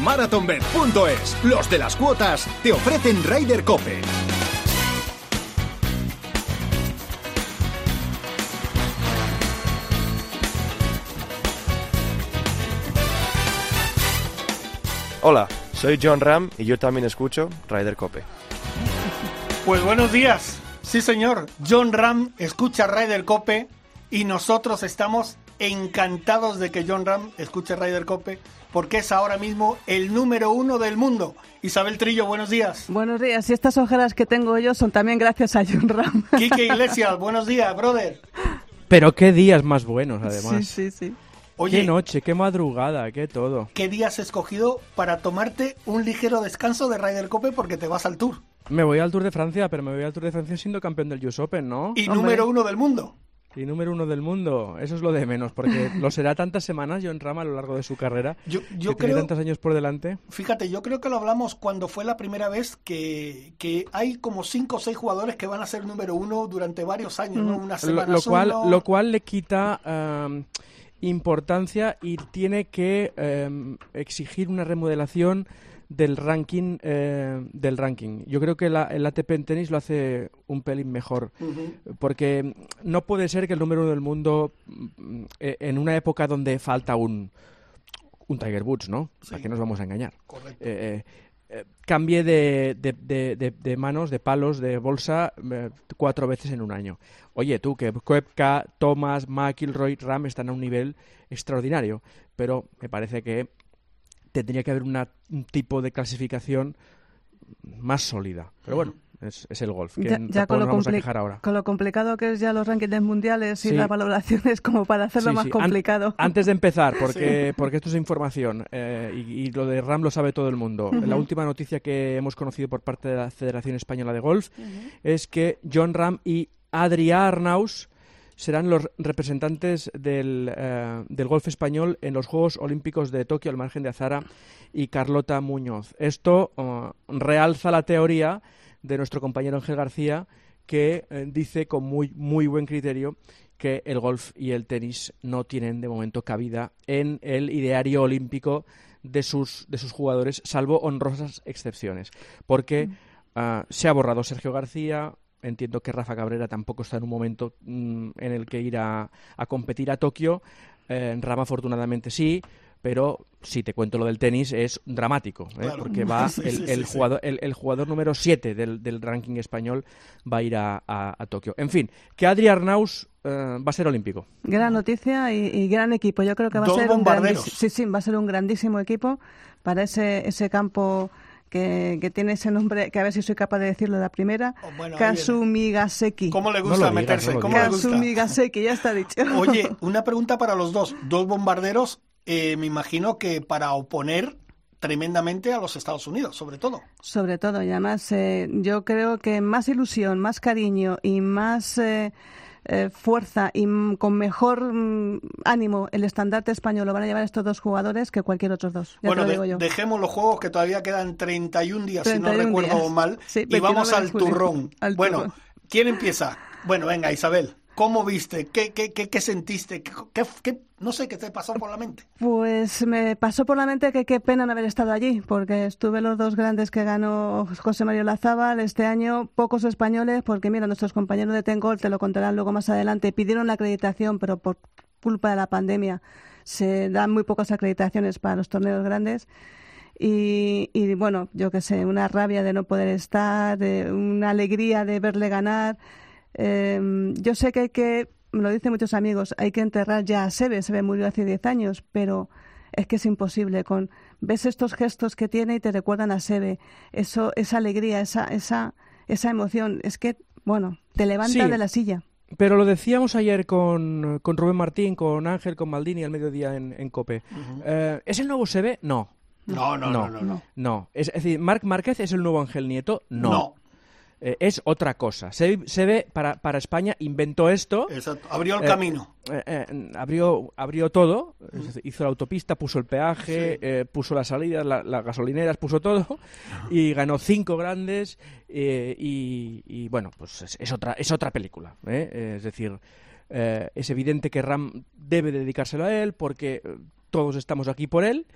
MarathonBet.es, los de las cuotas, te ofrecen Ryder Cope. Hola, soy John Ram y yo también escucho Ryder Cope. Pues buenos días. Sí, señor. John Ram escucha Ryder Cope y nosotros estamos encantados de que John Ram escuche Ryder Cope porque es ahora mismo el número uno del mundo. Isabel Trillo, buenos días. Buenos días. Y estas ojeras que tengo yo son también gracias a John Ram. Quique Iglesias, buenos días, brother. Pero qué días más buenos, además. Sí, sí, sí. qué noche, qué madrugada, qué todo. ¿Qué día has escogido para tomarte un ligero descanso de Ryder Cope porque te vas al Tour? Me voy al Tour de Francia, pero me voy al Tour de Francia siendo campeón del US Open, ¿no? Y número uno del mundo. Y número uno del mundo, eso es lo de menos, porque lo será tantas semanas John Ram a lo largo de su carrera. Yo, que creo. Tiene tantos años por delante. Fíjate, yo creo que lo hablamos cuando fue la primera vez que, que hay como cinco o seis jugadores que van a ser número uno durante varios años, ¿no? Una semana lo, lo cual, lo cual le quita. um, importancia y tiene que um, exigir una remodelación del ranking eh, del ranking. Yo creo que la, el ATP en tenis lo hace un pelín mejor, Uh -huh. porque no puede ser que el número uno del mundo, mm, eh, en una época donde falta un, un Tiger Woods, ¿no? Sí. ¿Para qué nos vamos a engañar? Correcto. Eh, cambie de, de, de, de, de manos, de palos, de bolsa eh, cuatro veces en un año. Oye, tú, que Koepka, Thomas, McIlroy, Ram están a un nivel extraordinario, pero me parece que tendría que haber una, un tipo de clasificación más sólida. Pero bueno, es, es el golf, que Ya, ya con, lo vamos a quejar ahora. con lo complicado que es ya los rankings mundiales y Sí. las valoraciones como para hacerlo Sí, más sí. An- complicado. antes de empezar, porque, porque esto es información eh, y, y lo de RAM lo sabe todo el mundo. La última noticia que hemos conocido por parte de la Federación Española de Golf es que John Ram y Adrià Arnaus serán los representantes del, eh, del golf español en los Juegos Olímpicos de Tokio al margen de Azara y Carlota Muñoz. Esto eh, realza la teoría de nuestro compañero Ángel García que eh, dice con muy, muy buen criterio que el golf y el tenis no tienen de momento cabida en el ideario olímpico de sus, de sus jugadores, salvo honrosas excepciones. Porque ah, se ha borrado Sergio García, entiendo que Rafa Cabrera tampoco está en un momento mm, en el que ir a, a competir a Tokio, eh, Rama afortunadamente sí, pero si te cuento lo del tenis es dramático, ¿eh? Claro. porque va Sí, el, sí, el sí, sí. jugador, el, el jugador número 7 del, del ranking español va a ir a, a- a Tokio. En fin, que Adri Arnaus eh, va a ser olímpico. Gran noticia y, y gran equipo. Yo creo que va Dos a ser un sí, sí, va a ser un grandísimo equipo para ese ese campo que, que tiene ese nombre, que a ver si soy capaz de decirlo de la primera, Oh, bueno, Kasumi Gaseki. ¿Cómo le gusta digas, meterse? Kasumi Gaseki, ya está dicho. Oye, una pregunta para los dos. Dos bombarderos, eh, me imagino que para oponer tremendamente a los Estados Unidos, sobre todo. Sobre todo, y además eh, yo creo que más ilusión, más cariño y más eh, eh, fuerza y con mejor mm, ánimo el estandarte español lo van a llevar estos dos jugadores que cualquier otros dos. Ya bueno, te lo de- digo yo. dejemos los juegos que todavía quedan 31 días, si 31 no recuerdo días. mal. Sí, y vamos 29 de al turrón. Al bueno, turrón. ¿quién empieza? Bueno, venga, Isabel. ¿Cómo viste? ¿Qué, qué, qué, qué sentiste? ¿Qué, qué- no sé qué te pasó por la mente. Pues me pasó por la mente que qué pena no haber estado allí, porque estuve los dos grandes que ganó José Mario Lazábal este año, pocos españoles, porque mira, nuestros compañeros de Tengol, te lo contarán luego más adelante, pidieron la acreditación, pero por culpa de la pandemia se dan muy pocas acreditaciones para los torneos grandes. Y, bueno, yo qué sé, una rabia de no poder estar, una alegría de verle ganar. Eh, yo sé que hay que, me lo dicen muchos amigos, hay que enterrar ya a Sebe. Sebe murió hace 10 años, pero es que es imposible. Con ves estos gestos que tiene y te recuerdan a Sebe. Eso, esa alegría, esa, esa, esa emoción, es que, bueno, te levanta Sí. de la silla. Pero lo decíamos ayer con, con Rubén Martín, con Ángel, con Maldini al mediodía en, en COPE. Eh, ¿Es el nuevo SEBE? No. No, no, no, no. no. No. Es, es decir, ¿Marc Márquez es el nuevo Ángel Nieto? No. Eh, es otra cosa. Se, se ve, para, para España inventó esto. Exacto. Abrió el Eh, camino. eh, abrió, abrió todo, decir, hizo la autopista, puso el peaje, puso las salidas, la- las gasolineras, puso todo y ganó cinco grandes y, y, bueno, pues es, es otra, es otra película. Es decir, es evidente que Ram debe dedicárselo a él porque todos estamos aquí por él.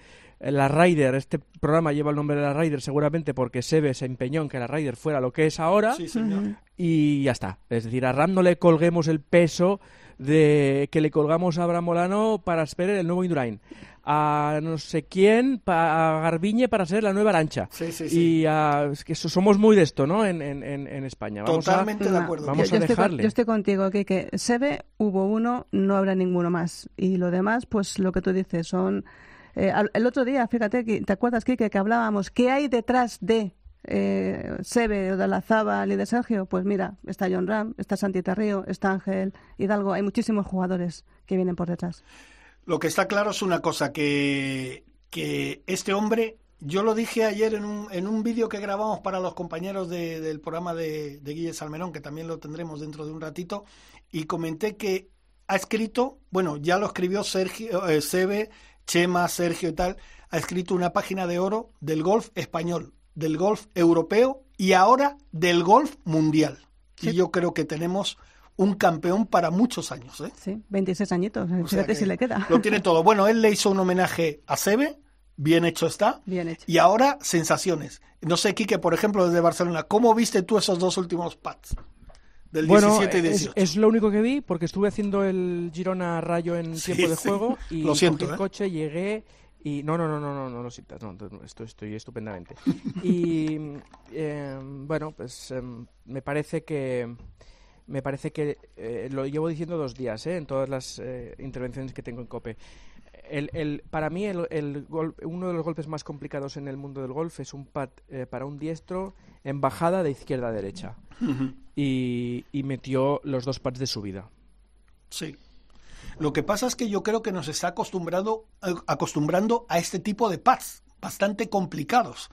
La Ryder, este programa lleva el nombre de la Ryder seguramente porque Sebe se empeñó en que la Ryder fuera lo que es ahora Sí, señor. y ya está. Es decir, a Ram no le colguemos el peso de que le colgamos a Abraham Molano para ser el nuevo Indurain. A no sé quién, pa- a Garbiñe para ser la nueva Arancha. Sí, sí, sí. Y a- es que so- somos muy de esto, ¿no? En, en, en, en España. Vamos a- Totalmente de No, acuerdo. vamos yo, a yo estoy dejarle. yo estoy contigo, que Sebe hubo uno, no habrá ninguno más. Y lo demás, pues lo que tú dices, son... eh, el otro día, fíjate, que- ¿te acuerdas, Kike, que hablábamos? ¿Qué hay detrás de eh, Sebe, de Olazábal y de Sergio? Pues mira, está John Ram, está Santi Tarrío, está Ángel Hidalgo. Hay muchísimos jugadores que vienen por detrás. Lo que está claro es una cosa, que, que este hombre, yo lo dije ayer en un, en un vídeo que grabamos para los compañeros de- del programa de, de Guille Salmerón, que también lo tendremos dentro de un ratito, y comenté que ha escrito, bueno, ya lo escribió Sergio, eh, Sebe, Chema, Sergio y tal, ha escrito una página de oro del golf español, del golf europeo y ahora del golf mundial. Y yo creo que tenemos un campeón para muchos años, ¿eh? Sí, 26 añitos. O Fíjate que si le queda. Lo tiene todo. Bueno, él le hizo un homenaje a Sebe, bien hecho está. Bien hecho. Y ahora, sensaciones. No sé, Quique, por ejemplo, desde Barcelona, ¿cómo viste tú esos dos últimos pads? Del Bueno, 17 y es, 18. es lo único que vi porque estuve haciendo el Girona Rayo en Sí, tiempo de sí. juego y Lo siento, cogí el ¿eh? coche, llegué y no, no, no, no, no, no lo sientas, no, estoy, estoy estupendamente. Y eh, bueno, pues em, me parece que me parece que eh, lo llevo diciendo dos días, ¿eh? en todas las eh, intervenciones que tengo en Cope. El, el- para mí el, el gol- uno de los golpes más complicados en el mundo del golf es un pad eh, para un diestro en bajada de izquierda a derecha y, y metió los dos pads de su vida. Sí. Lo que pasa es que yo creo que nos está acostumbrado, eh, acostumbrando a este tipo de pads bastante complicados.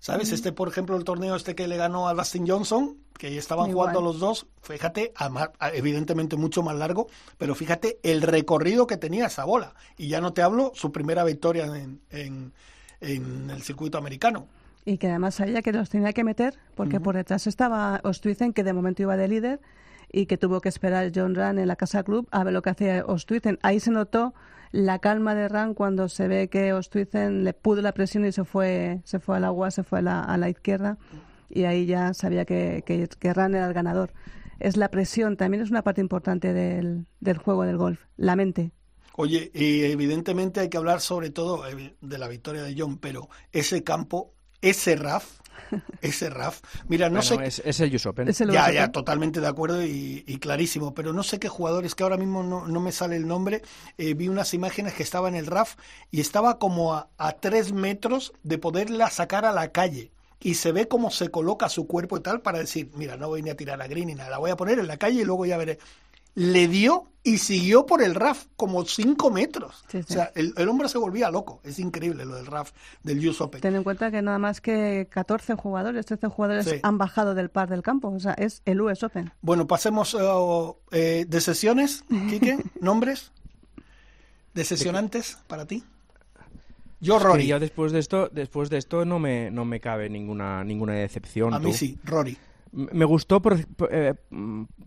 ¿Sabes? Este, por ejemplo, el torneo este que le ganó a Dustin Johnson, que estaban Igual. jugando los dos, fíjate, a a- evidentemente mucho más largo, pero fíjate el recorrido que tenía esa bola. Y ya no te hablo su primera victoria en, en- en el circuito americano. Y que además sabía que los tenía que meter, porque por detrás estaba Ostuizen, que de momento iba de líder, y que tuvo que esperar John Run en la Casa Club a ver lo que hacía Ostuizen. Ahí se notó la calma de Run cuando se ve que Ostuizen le pudo la presión y se fue, se fue al agua, se fue a la, a la izquierda, y ahí ya sabía que, que, que era el ganador. Es la presión, también es una parte importante del, del juego del golf, la mente. Oye, y evidentemente hay que hablar sobre todo evi- de la victoria de John, pero ese campo, ese RAF, ese RAF, mira, no Bueno, sé... es, es el US Open. Es el Ya, US ya, Open. totalmente de acuerdo y, y clarísimo, pero no sé qué jugadores, que ahora mismo no, no me sale el nombre, eh, vi unas imágenes que estaba en el RAF y estaba como a, a tres metros de poderla sacar a la calle. Y se ve cómo se coloca su cuerpo y tal para decir, mira, no voy ni a tirar a green ni nada, la voy a poner en la calle y luego ya veré. Le dio y siguió por el RAF como cinco metros. Sí, sí. O sea, el, el hombre se volvía loco. Es increíble lo del RAF del US Open. Ten en cuenta que nada más que 14 jugadores, 13 jugadores Sí. han bajado del par del campo. O sea, es el US Open. Bueno, pasemos eh, eh, de sesiones, Quique, nombres de sesionantes para ti. Yo, Es que Rory. ya después de esto, después de esto no me, no me cabe ninguna, ninguna decepción. A mí tú. sí, Rory. Me gustó por- por- eh,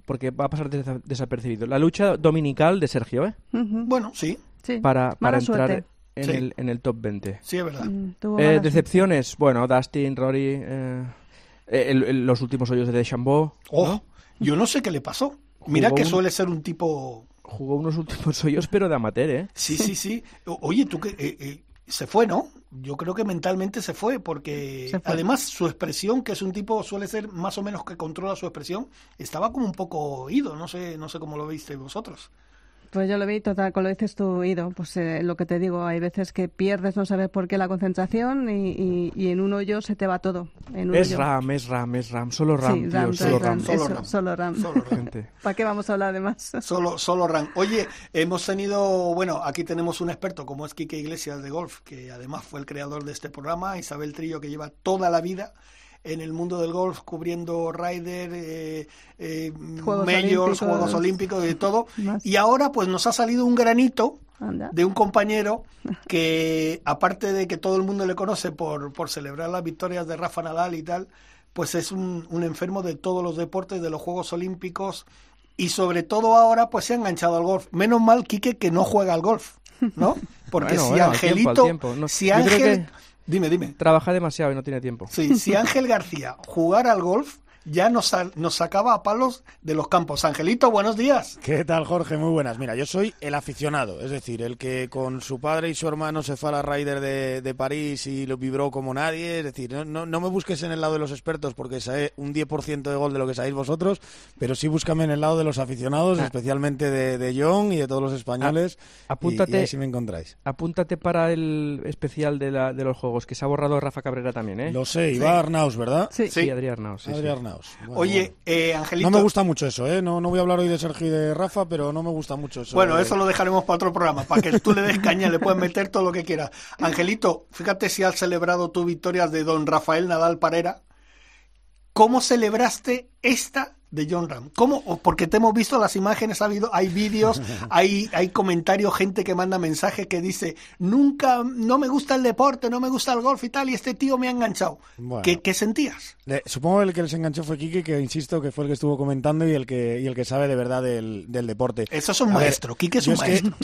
porque va a pasar desa- desapercibido. La lucha dominical de Sergio, ¿eh? Bueno, sí, Sí. Para, para entrar suerte. en, Sí. el, en el top 20. sí es verdad. Mm, Eh, suerte. decepciones, bueno, Dustin, Rory, eh, eh, el- el- los últimos hoyos de Deschambault. Oh, ¿no? yo no sé qué le pasó. Mira que un- suele ser un tipo... Jugó unos últimos hoyos, pero de amateur, ¿eh? Sí, sí, sí. O- Oye, tú que... eh, eh, se fue, ¿no? Yo creo que mentalmente se fue, porque Se fue. además su expresión, que es un tipo, suele ser más o menos que controla su expresión, estaba como un poco oído, no sé, no sé cómo lo viste vosotros. Pues yo lo vi total, con lo dices tú, Ido. Pues eh, lo que te digo, hay veces que pierdes, no sabes por qué la concentración y, y, en un hoyo se te va todo. es RAM, es RAM, es RAM, solo RAM, tío, solo, RAM. Solo, RAM. solo RAM. Solo RAM. ¿Para qué vamos a hablar de más? Solo, solo RAM. Oye, hemos tenido, bueno, aquí tenemos un experto como es Quique Iglesias de Golf, que además fue el creador de este programa, Isabel Trillo, que lleva toda la vida en el mundo del golf cubriendo Ryder, eh, eh, Juegos Majors, Juegos Olímpicos y todo. Y ahora pues nos ha salido un granito de un compañero que aparte de que todo el mundo le conoce por, por celebrar las victorias de Rafa Nadal y tal, pues es un, un enfermo de todos los deportes, de los Juegos Olímpicos y sobre todo ahora pues se ha enganchado al golf. Menos mal, Quique, que no juega al golf, ¿no? Porque si Angelito, si Ángel, Dime, dime. Trabaja demasiado y no tiene tiempo. Sí, si Ángel García jugara al golf, ya nos, nos sacaba a palos de los campos. Angelito, buenos días. ¿Qué tal, Jorge? Muy buenas. Mira, yo soy el aficionado, es decir, el que con su padre y su hermano se fue a la Ryder de, de París y lo vibró como nadie. Es decir, no, no, me busques en el lado de los expertos porque sé un 10% de gol de lo que sabéis vosotros, pero sí búscame en el lado de los aficionados, ah. especialmente de, de, John y de todos los españoles. Ah, apúntate, y, me encontráis. Apúntate para el especial de, la, de los juegos, que se ha borrado Rafa Cabrera también, ¿eh? Lo sé, Iba Arnaus, ¿verdad? Sí, sí. Adrián Arnaus. Sí, Adrián Oye, eh, Angelito. No me gusta mucho eso, ¿eh? No, no voy a hablar hoy de Sergio y de Rafa, pero no me gusta mucho eso. Bueno, eso lo dejaremos para otro programa, para que tú le des caña, le puedes meter todo lo que quieras. Angelito, fíjate si has celebrado tu victoria de don Rafael Nadal Parera. ¿Cómo celebraste esta de John Ram. ¿Cómo? Porque te hemos visto las imágenes, ha habido, hay vídeos, hay, hay comentarios, gente que manda mensajes que dice, nunca, no me gusta el deporte, no me gusta el golf y tal, y este tío me ha enganchado. ¿Qué, sentías? supongo que el que les enganchó fue Kike, que insisto que fue el que estuvo comentando y el que, y el que sabe de verdad del, deporte. Eso es un maestro, Kike es un maestro.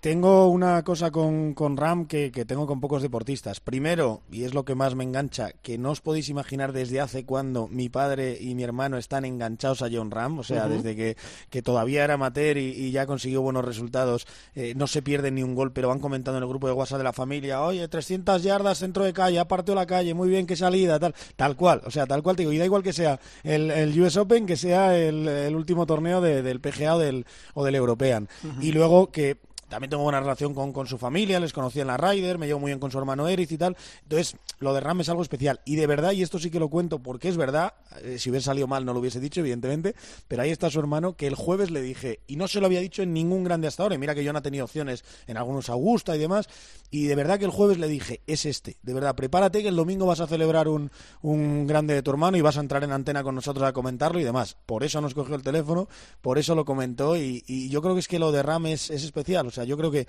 tengo una cosa con, con Ram que, que tengo con pocos deportistas. Primero, y es lo que más me engancha, que no os podéis imaginar desde hace cuando mi padre y mi hermano están enganchados a John Ram, o sea, desde que, que, todavía era amateur y, ya consiguió buenos resultados, eh, no se pierde ni un gol, pero van comentando en el grupo de WhatsApp de la familia, oye, 300 yardas centro de calle, ha partido la calle, muy bien, qué salida, tal, tal cual, o sea, tal cual te digo, y da igual que sea el, el US Open, que sea el, el último torneo del PGA o del, o del European. Y luego que también tengo buena relación con, con su familia, les conocí en la Ryder, me llevo muy bien con su hermano Eric y tal. Entonces, lo de Ram es algo especial. Y de verdad, y esto sí que lo cuento porque es verdad, eh, si hubiera salido mal no lo hubiese dicho, evidentemente, pero ahí está su hermano que el jueves le dije, y no se lo había dicho en ningún grande hasta ahora, y mira que yo no he tenido opciones en algunos Augusta y demás, y de verdad que el jueves le dije, es este, de verdad, prepárate que el domingo vas a celebrar un, un grande de tu hermano y vas a entrar en antena con nosotros a comentarlo y demás. Por eso nos cogió el teléfono, por eso lo comentó, y, yo creo que es que lo de Ram es, es especial, yo creo que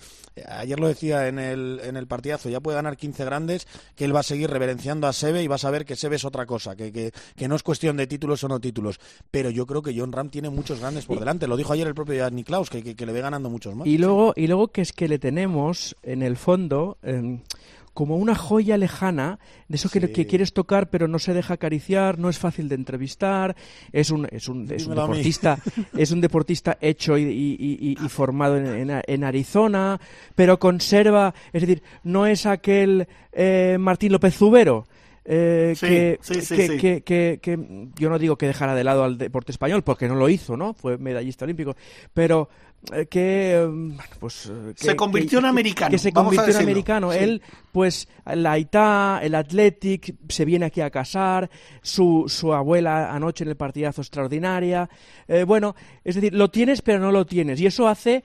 ayer lo decía en el, en el partidazo, ya puede ganar 15 grandes, que él va a seguir reverenciando a Sebe y va a saber que Sebe es otra cosa, que, que, no es cuestión de títulos o no títulos. Pero yo creo que John Ram tiene muchos grandes por delante. Lo dijo ayer el propio Jan Niklaus, que, que, le ve ganando muchos más. Y luego, y luego que es que le tenemos, en el fondo, como una joya lejana, de eso que, quieres tocar pero no se deja acariciar, no es fácil de entrevistar, es un, es un, es un deportista, es un deportista hecho y, formado en, Arizona, pero conserva, es decir, no es aquel eh, Martín López Zubero. Eh, que, que, yo no digo que dejara de lado al deporte español porque no lo hizo, ¿no? Fue medallista olímpico, pero que em, pues eh, se convirtió en americano que se convirtió en americano. Él pues la ITA el Athletic se viene aquí a casar su, su abuela anoche en el partidazo extraordinaria. Eh, bueno es decir lo tienes pero no lo tienes. Y eso hace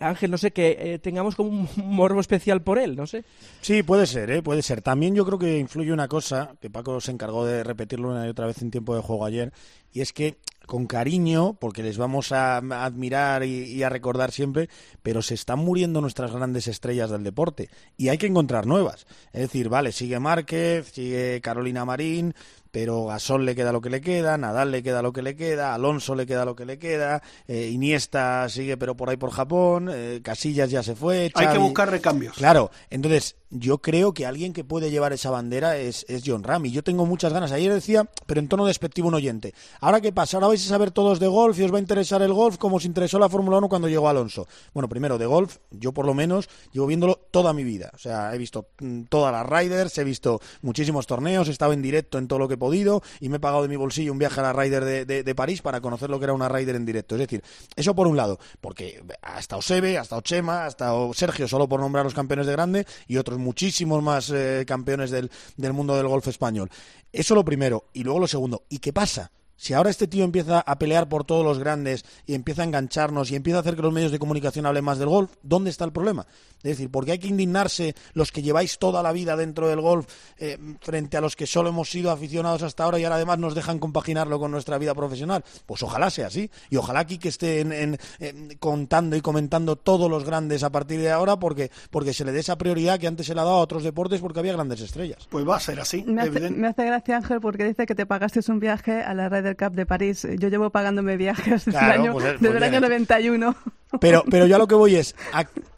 Ángel no sé que tengamos como un morbo especial por él no sé. Sí puede ser eh puede ser. También yo creo que influye una cosa que Paco se encargó de repetirlo una y otra vez en tiempo de juego ayer y es que con cariño, porque les vamos a admirar y, a recordar siempre, pero se están muriendo nuestras grandes estrellas del deporte y hay que encontrar nuevas. Es decir, vale, sigue Márquez, sigue Carolina Marín, pero Gasol le queda lo que le queda, Nadal le queda lo que le queda, Alonso le queda lo que le queda, eh, Iniesta sigue pero por ahí por Japón, eh, Casillas ya se fue. Hay que buscar recambios. Claro, entonces yo creo que alguien que puede llevar esa bandera es, es John Ram y yo tengo muchas ganas. Ayer decía, pero en tono despectivo un oyente, ahora qué pasa, ahora vais a saber todos de golf y os va a interesar el golf como os interesó la Fórmula 1 cuando llegó Alonso. Bueno, primero de golf, yo por lo menos llevo viéndolo toda mi vida, o sea, he visto mm, todas las Riders, he visto muchísimos torneos, he estado en directo en todo lo que podido y me he pagado de mi bolsillo un viaje a la Ryder de, de, París para conocer lo que era una Ryder en directo. Es decir, eso por un lado, porque ha estado Sebe, ha estado Sergio, solo por nombrar los campeones de grande, y otros muchísimos más eh, campeones del, del mundo del golf español. Eso lo primero. Y luego lo segundo, ¿y qué pasa? Si ahora este tío empieza a pelear por todos los grandes y empieza a engancharnos y empieza a hacer que los medios de comunicación hablen más del golf, ¿dónde está el problema? Es decir, ¿por qué hay que indignarse los que lleváis toda la vida dentro del golf eh, frente a los que solo hemos sido aficionados hasta ahora y ahora además nos dejan compaginarlo con nuestra vida profesional? Pues ojalá sea así. Y ojalá aquí que esté contando y comentando todos los grandes a partir de ahora porque, porque se le dé esa prioridad que antes se le ha dado a otros deportes porque había grandes estrellas. Pues va a ser así. Me hace, me hace gracia Ángel porque dice que te pagaste un viaje a la red Cup de París. Yo llevo pagándome viajes desde, el, año, pues, desde el año 91. Pero, pero yo a lo que voy es,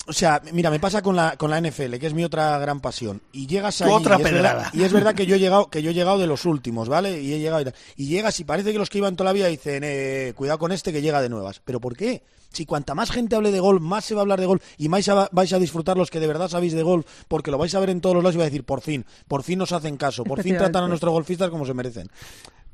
o sea, mira, me pasa con la, con la NFL, que es mi otra gran pasión. Y llegas ahí. Otra y pedrada. y es verdad que yo he llegado, que yo he llegado de los últimos, ¿vale? Y he llegado y, llegas y parece que los que iban toda la vida dicen, eh, cuidado con este que llega de nuevas. ¿Pero por qué? Si cuanta más gente hable de golf, más se va a hablar de golf y más vais a disfrutar los que de verdad sabéis de golf, porque lo vais a ver en todos los lados y vais a decir, por fin, por fin nos hacen caso, por fin tratan a nuestros golfistas como se merecen.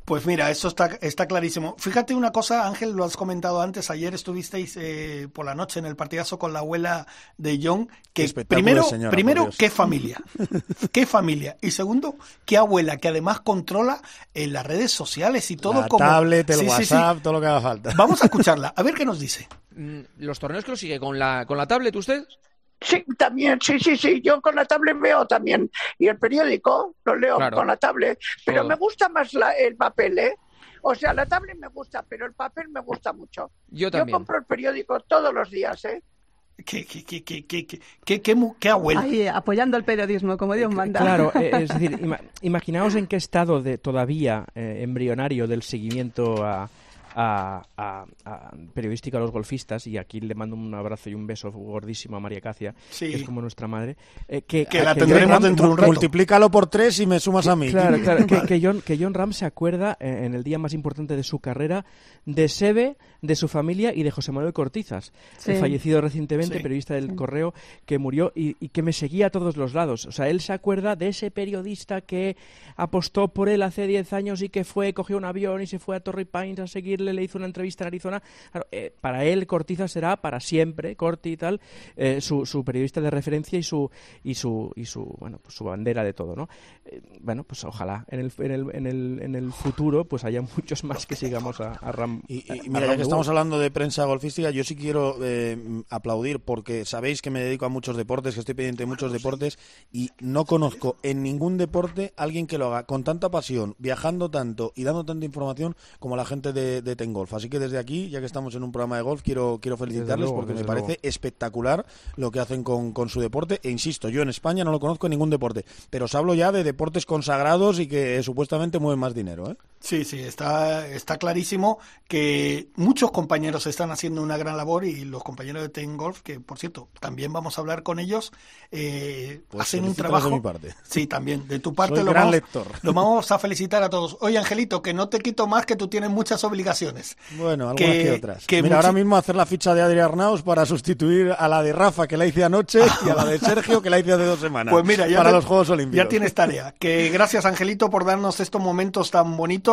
Pues mira, eso está, está clarísimo. Fíjate una cosa, Ángel, lo has comentado antes, ayer estuvisteis eh, por la noche en el partidazo con la abuela de John, que primero, primero qué familia, qué familia, y segundo, qué abuela, que además controla en las redes sociales y todo la como... tablet, el WhatsApp, todo lo que haga falta. Vamos a escucharla, a ver qué nos dice. Mm, ¿Los torneos que lo sigue con la, con la tablet usted? Sí, también, sí, sí, sí. Yo con la tablet veo también. Y el periódico lo leo con la tablet. Pero me gusta más el papel, ¿eh? O sea, la tablet me gusta, pero el papel me gusta mucho. Yo también. Yo compro el periódico todos los días, ¿eh? ¿Qué, qué, qué, qué, qué, qué, qué, qué abuela? Ahí, apoyando el periodismo, como Dios manda. Claro, eh, es decir, imaginaos en qué estado de todavía eh, embrionario del seguimiento a, a, a, a, periodística a los golfistas, y aquí le mando un abrazo y un beso gordísimo a María Cacia, que es como nuestra madre. Eh, que, la tendremos dentro de un rato. Multiplícalo por tres y me sumas a mí. Claro, claro que, John, que John Ram se acuerda eh, en el día más importante de su carrera de Sebe, de su familia y de José Manuel Cortizas, el fallecido recientemente, periodista del Correo, que murió y, y, que me seguía a todos los lados. O sea, él se acuerda de ese periodista que apostó por él hace 10 años y que fue, cogió un avión y se fue a Torrey Pines a le hizo una entrevista en Arizona. Eh, para él, Cortizas será para siempre, Corti y tal, eh, su, su, periodista de referencia y su, y su, y su, bueno, pues su bandera de todo, ¿no? Eh, bueno, pues ojalá en el, en, el, en, el, en el futuro pues haya muchos más que sigamos a, Ram. Y, mira, ya que estamos hablando de prensa golfística, yo sí quiero aplaudir porque sabéis que me dedico a muchos deportes, que estoy pendiente de muchos deportes y no conozco en ningún deporte alguien que lo haga con tanta pasión, viajando tanto y dando tanta información como la gente de, de Tengolf. Así que desde aquí, ya que estamos en un programa de golf, quiero, quiero felicitarles porque me parece espectacular lo que hacen con, con, su deporte. E insisto, yo en España no lo conozco en ningún deporte, pero os hablo ya de deportes consagrados y que supuestamente mueven más dinero. ¿eh? Sí, sí, está, está clarísimo que muchos compañeros están haciendo una gran labor y los compañeros de Tengolf, que por cierto, también vamos a hablar con ellos, eh, pues hacen un trabajo. De mi parte. Sí, también. De tu parte Soy lo, gran vamos, lector. lo vamos a felicitar a todos. Oye, Angelito, que no te quito más, que tú tienes muchas obligaciones. Bueno, algunas que, que otras. Que Mira, ahora mismo hacer la ficha de Adrián Arnaus para sustituir a la de Rafa, que la hice anoche, y a la de Sergio, que la hice hace dos semanas. Pues mira, ya para te, los Juegos Olímpicos. Ya tienes tarea. Que gracias, Angelito, por darnos estos momentos tan bonitos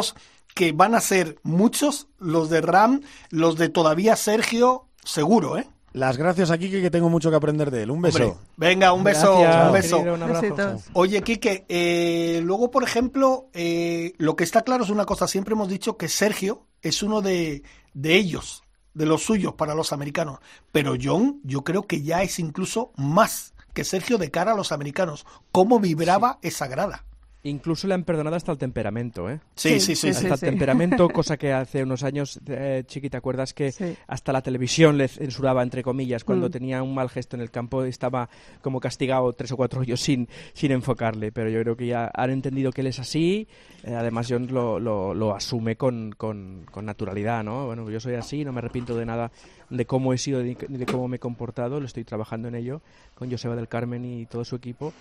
que van a ser muchos, los de Ram, los de todavía Sergio, seguro, ¿eh? Las gracias a Quique, que tengo mucho que aprender de él. Un beso. Hombre, venga, un beso. Gracias, un beso. querido, un abrazo. Oye, Quique, eh, luego, por ejemplo, eh, lo que está claro es una cosa. Siempre hemos dicho que Sergio es uno de, de ellos, de los suyos para los americanos. Pero John, yo creo que ya es incluso más que Sergio de cara a los americanos. ¿Cómo vibraba sí. esa grada? Incluso le han perdonado hasta el temperamento, ¿eh? Sí, sí, sí. hasta sí, el sí. temperamento, cosa que hace unos años, eh, Chiqui, ¿te acuerdas que Sí. hasta la televisión le censuraba, entre comillas, cuando Mm. tenía un mal gesto en el campo, estaba como castigado tres o cuatro hoyos sin, sin enfocarle? Pero yo creo que ya han entendido que él es así, eh, además John lo, lo, lo asume con, con, con naturalidad, ¿no? Bueno, yo soy así, no me arrepiento de nada de cómo he sido ni de cómo me he comportado, lo estoy trabajando en ello con Joseba del Carmen y todo su equipo,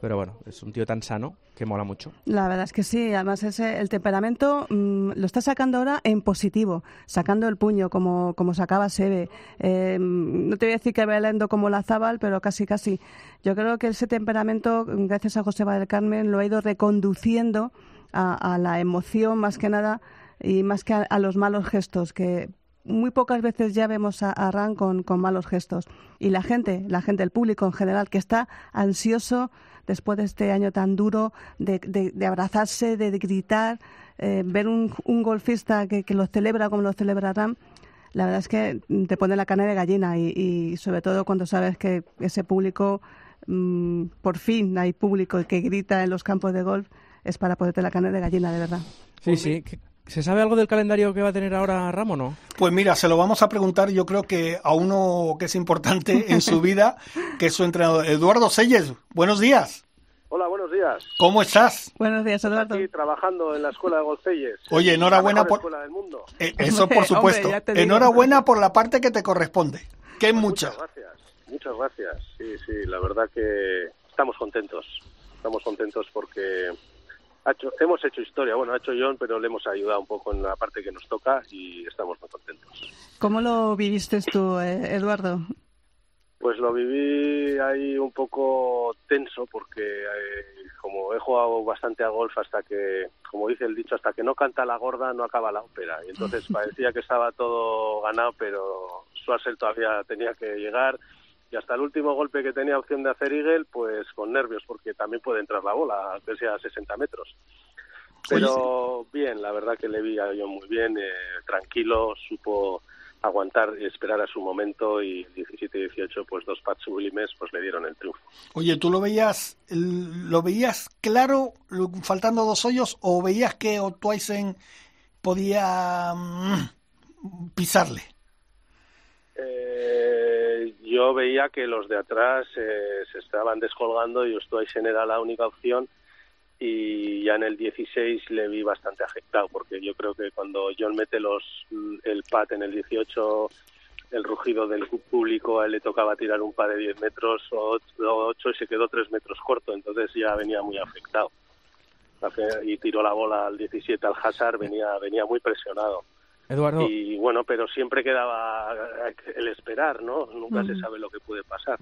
pero bueno, es un tío tan sano que mola mucho. La verdad es que sí, además ese, el temperamento mmm, lo está sacando ahora en positivo, sacando el puño como, como sacaba Sebe. Eh, no te voy a decir que bailando como la Zabal, pero casi casi. Yo creo que ese temperamento, gracias a Joseba del Carmen, lo ha ido reconduciendo a, la emoción más que nada y más que a, los malos gestos, que muy pocas veces ya vemos a, Ran con, malos gestos. Y la gente, la gente, el público en general, que está ansioso después de este año tan duro de, de, abrazarse, de, gritar, eh, ver un, un golfista que, que, lo celebra como lo celebra Ran, la verdad es que te pone la carne de gallina y, sobre todo cuando sabes que ese público, mm, por fin hay público que grita en los campos de golf, es para ponerte la carne de gallina, de verdad. Sí, sí. ¿Se sabe algo del calendario que va a tener ahora Ramo, no? Pues mira, se lo vamos a preguntar yo creo que a uno que es importante en su vida, que es su entrenador, Eduardo Selles. Buenos días. Hola, buenos días. ¿Cómo estás? Buenos días, Eduardo. Aquí trabajando en la escuela de Golfeyes. Oye, enhorabuena por... Escuela del mundo. Eh, eso por supuesto. enhorabuena por la parte que te corresponde, que es pues mucha. Muchas gracias, muchas gracias. Sí, sí, la verdad que estamos contentos. Estamos contentos porque hemos hecho historia, bueno, ha hecho John, pero le hemos ayudado un poco en la parte que nos toca y estamos muy contentos. ¿Cómo lo viviste tú, eh, Eduardo? Pues lo viví ahí un poco tenso porque eh, como he jugado bastante a golf hasta que, como dice el dicho, hasta que no canta la gorda no acaba la ópera. Y entonces parecía que estaba todo ganado, pero Schwarzer todavía tenía que llegar y hasta el último golpe que tenía opción de hacer Eagle, pues con nervios, porque también puede entrar la bola, aunque sea a 60 metros. Pero bien, la verdad que le vi a yo muy bien, eh, tranquilo, supo aguantar y esperar a su momento y 17 y 18 pues dos pats sublimes pues le dieron el triunfo. Oye, ¿tú lo veías lo veías claro faltando dos hoyos o veías que Otwaisen podía mm, pisarle? Eh, yo veía que los de atrás eh, se estaban descolgando y Otwaisen era la única opción y ya en el 16 le vi bastante afectado porque yo creo que cuando John mete los el pat en el 18 el rugido del público a él le tocaba tirar un par de 10 metros o 8 y se quedó 3 metros corto entonces ya venía muy afectado. Y tiró la bola al 17 al Hazard venía venía muy presionado Eduardo y bueno pero siempre quedaba el esperar no nunca se sabe lo que puede pasar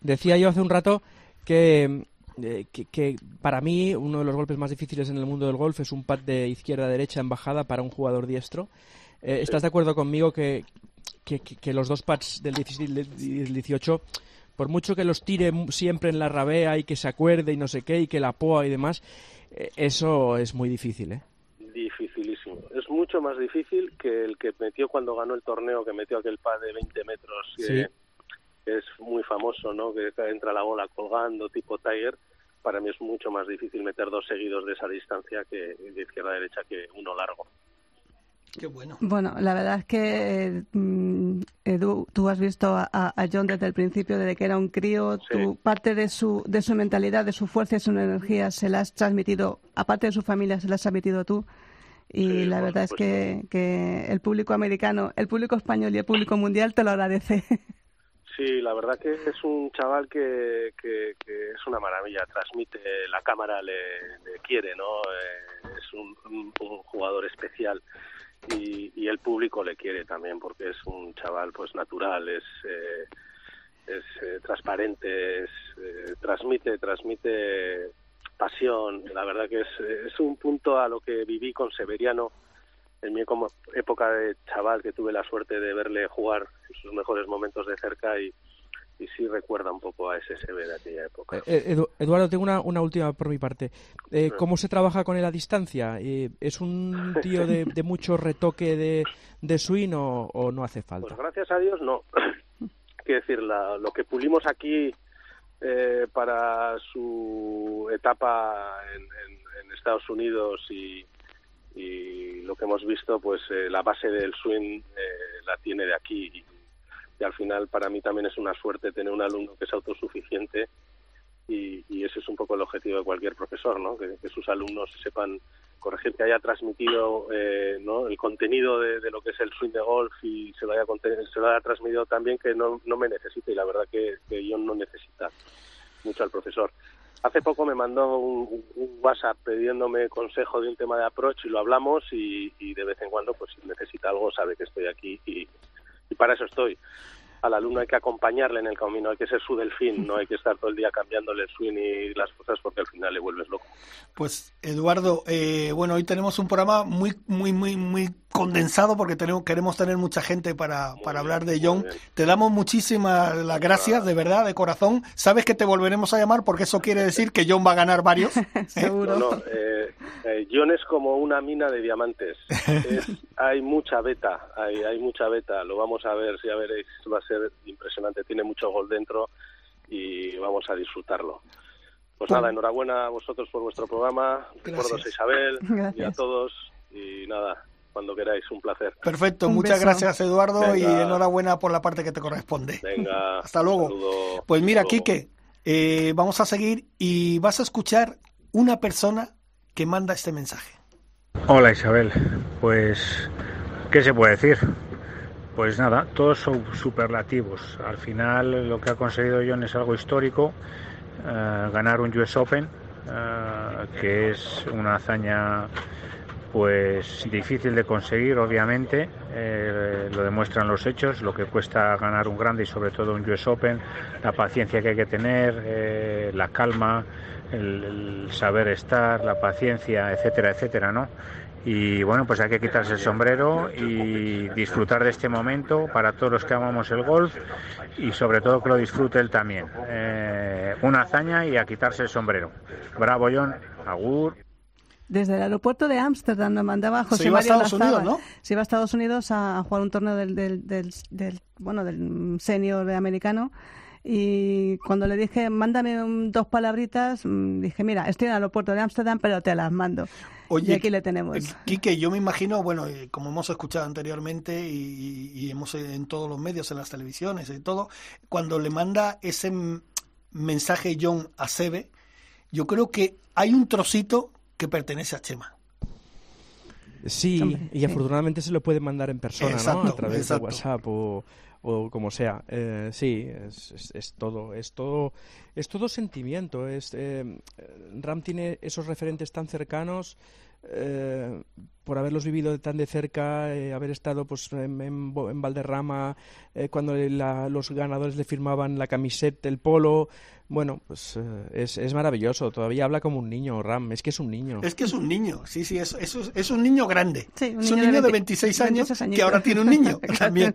decía yo hace un rato que eh, que, para mí uno de los golpes más difíciles en el mundo del golf es un pad de izquierda a derecha en bajada para un jugador diestro. Eh, ¿Estás de acuerdo conmigo que, que, los dos pads del 18, por mucho que los tire siempre en la rabea y que se acuerde y no sé qué y que la poa y demás, eh, eso es muy difícil, ¿eh? Dificilísimo. Es mucho más difícil que el que metió cuando ganó el torneo, que metió aquel pad de 20 metros. Sí es muy famoso, ¿no? Que entra la bola colgando, tipo Tiger. Para mí es mucho más difícil meter dos seguidos de esa distancia que de izquierda a derecha que uno largo. Qué bueno. Bueno, la verdad es que mm, Edu, tú has visto a, John desde el principio, desde que era un crío, tu parte de su, de su mentalidad, de su fuerza y su energía se la has transmitido, aparte de su familia, se la has transmitido tú. Y la verdad es que, que el público americano, el público español y el público mundial te lo agradece. Sí, la verdad que es un chaval que, que, es una maravilla, transmite, la cámara le, quiere, ¿no? Eh, es un, jugador especial y, el público le quiere también porque es un chaval pues natural, es, eh, es eh, transparente, es, transmite, transmite pasión, la verdad que es, es un punto a lo que viví con Severiano en mi época de chaval que tuve la suerte de verle jugar en sus mejores momentos de cerca y, y sí recuerda un poco a ese SSB de aquella época. Eh, eh, Eduardo, tengo una, una, última por mi parte. Eh, ¿Cómo se trabaja con él a distancia? ¿Es un tío de, de mucho retoque de, de swing o, no hace falta? Pues gracias a Dios no. Quiero decir, lo que pulimos aquí para su etapa en, en Estados Unidos y, lo que hemos visto, pues eh, la base del swing eh, la tiene de aquí y, al final para mí también es una suerte tener un alumno que es autosuficiente y ese es un poco el objetivo de cualquier profesor, ¿no? Que, sus alumnos sepan corregir, que haya transmitido eh, ¿no? el contenido de, lo que es el swing de golf y se lo haya, se lo haya transmitido también que no, no me necesite y la verdad que, que yo no necesita mucho al profesor. Hace poco me mandó un, WhatsApp pidiéndome consejo de un tema de approach y lo hablamos y, de vez en cuando, pues si necesita algo, sabe que estoy aquí y, para eso estoy. Al alumno hay que acompañarle en el camino, hay que ser su delfín, no hay que estar todo el día cambiándole el swing y las cosas porque al final le, vuelves loco. Pues Eduardo, eh, bueno, hoy tenemos un programa muy, muy, muy, muy condensado porque tenemos, queremos tener mucha gente para, para hablar de John. Te damos muchísimas las gracias, de verdad, de corazón. Sabes que te volveremos a llamar porque eso quiere decir que John va a ganar varios. Seguro. No, eh, eh, John es como una mina de diamantes. hay mucha beta, hay, hay mucha beta. Lo vamos a ver, si ya veréis, va a ser impresionante. Tiene mucho gol dentro y vamos a disfrutarlo. Pues nada, enhorabuena a vosotros por vuestro programa. Recuerdos a Isabel y a todos. Y nada, cuando queráis, un placer. Perfecto, muchas gracias Eduardo y enhorabuena por la parte que te corresponde. Venga, hasta luego. Pues mira, Quique, eh, vamos a seguir y vas a escuchar una persona que manda este mensaje. Hola Isabel, pues, ¿qué se puede decir? Pues nada, todos son superlativos. Al final lo que ha conseguido John es algo histórico eh, ganar un US Open, eh, que es una hazaña pues difícil de conseguir, obviamente, eh, lo demuestran los hechos, lo que cuesta ganar un grande y sobre todo un US Open, la paciencia que hay que tener, la calma, el, saber estar, la paciencia, etcétera, etcétera, ¿no? Y bueno, pues hay que quitarse el sombrero y disfrutar de este momento para todos los que amamos el golf y sobre todo que lo disfrute él también. Eh, una hazaña y a quitarse el sombrero. Bravo, John. Agur. Desde el aeropuerto de Ámsterdam nos mandaba José Se iba a Estados Unidos, ¿no? Se iba a Estados Unidos a, jugar un torneo del, del, del, bueno, del senior americano y cuando le dije, mándame dos palabritas, mm, dije, mira, estoy en el aeropuerto de Ámsterdam, pero te las mando. y aquí le tenemos. Eh, Quique, yo me imagino, bueno, eh, como hemos escuchado anteriormente y, hemos eh, en todos los medios, en las televisiones y todo, cuando le manda ese mensaje John a Sebe, yo creo que hay un trocito que pertenece a Chema. Sí, y afortunadamente se lo puede mandar en persona, ¿no? A través de WhatsApp o, o como sea. Eh, sí, es, es, todo, es todo, es todo sentimiento. Es, eh, Ram tiene esos referentes tan cercanos. Eh, por haberlos vivido tan de cerca, eh, haber estado pues en, en, Valderrama, eh, cuando los ganadores le firmaban la camiseta, el polo, bueno, pues es, es, maravilloso. Todavía habla como un niño, Ram. Es que es un niño. Es que es un niño, sí, sí, es, es, es un niño grande. es un niño de, 26 años que ahora tiene un niño también.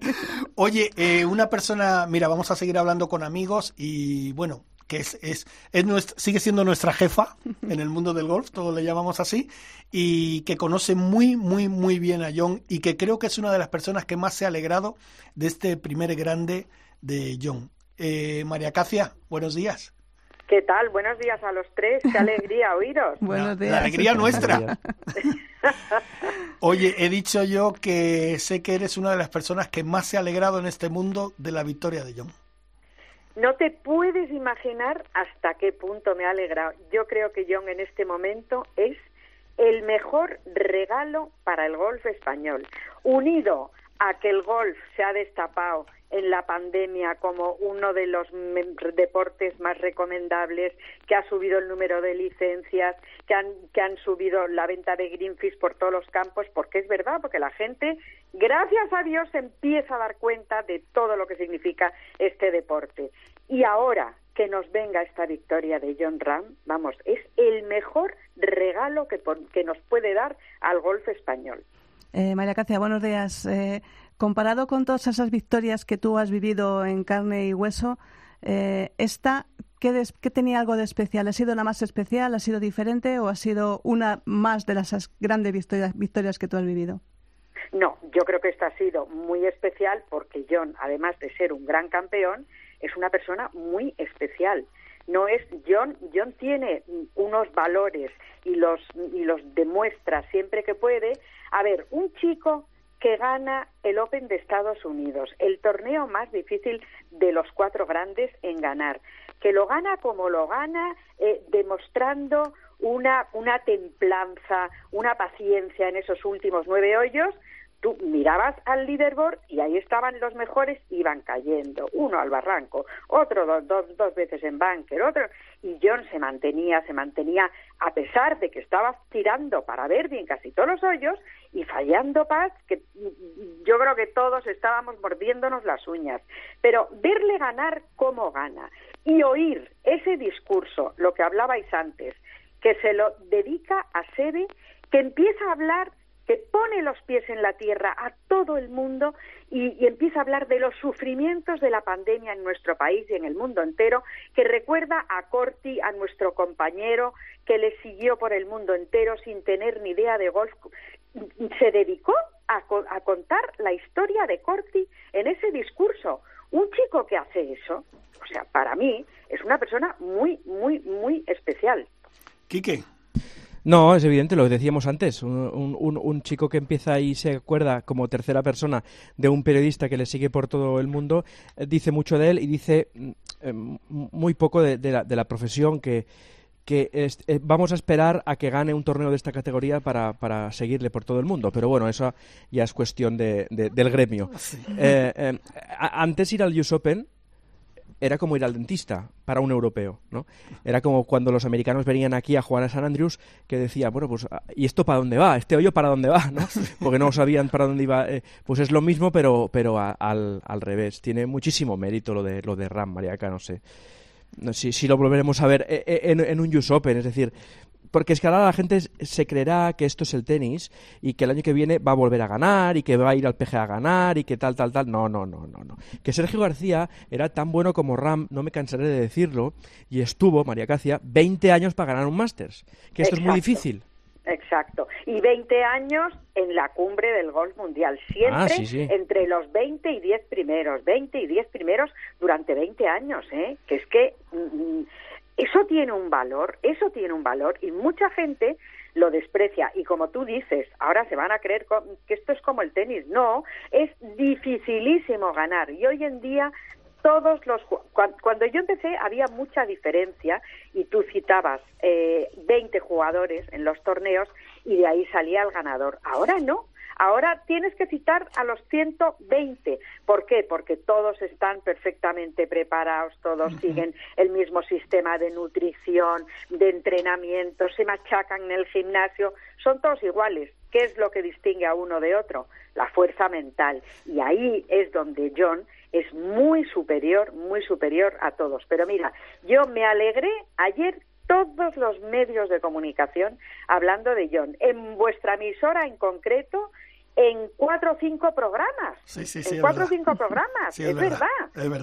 Oye, una persona, mira, vamos a seguir hablando con amigos y bueno, que es, es, es sigue siendo nuestra jefa en el mundo del golf, todos le llamamos así, y que conoce muy, muy, muy bien a John y que creo que es una de las personas que más se ha alegrado de este primer grande de John. Eh, María Cacia, buenos días. ¿Qué tal? Buenos días a los tres. Qué alegría oíros. buenos días. La alegría nuestra. Oye, he dicho yo que sé que eres una de las personas que más se ha alegrado en este mundo de la victoria de John. No te puedes imaginar hasta qué punto me ha alegrado. Yo creo que John en este momento es el mejor regalo para el golf español, unido a que el golf se ha destapado en la pandemia como uno de los deportes más recomendables, que ha subido el número de licencias, que han, que han subido la venta de Greenfish por todos los campos, porque es verdad, porque la gente, gracias a Dios, empieza a dar cuenta de todo lo que significa este deporte. Y ahora que nos venga esta victoria de John Ram, vamos, es el mejor regalo que, que nos puede dar al golf español. Eh, María Cacia, buenos días. Eh, comparado con todas esas victorias que tú has vivido en carne y hueso, eh, ¿esta ¿qué, tenía algo de especial? ¿Ha sido la más especial? ¿Ha sido diferente? ¿O ha sido una más de las grandes victorias, victorias que tú has vivido? No, yo creo que esta ha sido muy especial porque John, además de ser un gran campeón, es una persona muy especial. No es John, John tiene unos valores y los y los demuestra siempre que puede. A ver, un chico que gana el Open de Estados Unidos, el torneo más difícil de los cuatro grandes en ganar, que lo gana como lo gana, eh, demostrando una, una templanza, una paciencia en esos últimos nueve hoyos, tú mirabas al leaderboard y ahí estaban los mejores, iban cayendo, uno al barranco, otro dos, dos, dos veces en bunker, otro, y John se mantenía, se mantenía, a pesar de que estaba tirando para ver bien casi todos los hoyos y fallando paz, que yo creo que todos estábamos mordiéndonos las uñas, pero verle ganar como gana y oír ese discurso, lo que hablabais antes, que se lo dedica a Sebe, que empieza a hablar que pone los pies en la tierra a todo el mundo y, empieza a hablar de los sufrimientos de la pandemia en nuestro país y en el mundo entero, que recuerda a Corti, a nuestro compañero, que le siguió por el mundo entero sin tener ni idea de golf. Se dedicó a, a contar la historia de Corti en ese discurso. Un chico que hace eso, o sea, para mí, es una persona muy, muy, muy especial. Quique. No, es evidente, lo decíamos antes. Un, un, chico que empieza y se acuerda como tercera persona de un periodista que le sigue por todo el mundo, eh, dice mucho de él y dice mm, eh, muy poco de, la, de la profesión que, que eh, vamos a esperar a que gane un torneo de esta categoría para, para, seguirle por todo el mundo. Pero bueno, eso ya es cuestión de, del gremio. antes ir al US Open era como ir al dentista para un europeo, ¿no? Era como cuando los americanos venían aquí a jugar a San Andrews que decía, bueno, pues, ah, ¿y esto para dónde va? ¿Este hoyo para dónde va? ¿no? Porque no sabían para dónde iba. Eh, pues es lo mismo, pero, pero al, al revés. Tiene muchísimo mérito lo de, lo de Ram, Mariaca, no sé. Si, si lo volveremos a ver eh, eh, en, en un US Open, es decir, porque es que ahora la gente se creerá que esto es el tenis y que el año que viene va a volver a ganar y que va a ir al PGA a ganar y que tal, tal, tal. No, no, no, no, no. Que Sergio García era tan bueno como Ram, no me cansaré de decirlo, y estuvo, María Cacia, 20 años para ganar un Masters. Que esto es muy difícil. Exacto. Y 20 años en la cumbre del golf mundial. Siempre ah, entre los 20 y 10 primeros. 20 y 10 primeros durante 20 años, ¿eh? Que es que mm, mm, eso tiene un valor, eso tiene un valor y mucha gente lo desprecia y como tú dices, ahora se van a creer que esto es como el tenis. No, es dificilísimo ganar y hoy en día todos los cuando yo empecé había mucha diferencia y tú citabas eh, 20 jugadores en los torneos y de ahí salía el ganador. Ahora no, Ahora tienes que citar a los 120. ¿Por qué? Porque todos están perfectamente preparados, todos siguen el mismo sistema de nutrición, de entrenamiento, se machacan en el gimnasio, son todos iguales. ¿Qué es lo que distingue a uno de otro? La fuerza mental. Y ahí es donde John es muy superior, muy superior a todos. Pero mira, yo me alegré ayer todos los medios de comunicación hablando de John. En vuestra emisora en concreto, en cuatro o cinco programas. Sí, sí, sí, en cuatro o cinco programas. es, verdad,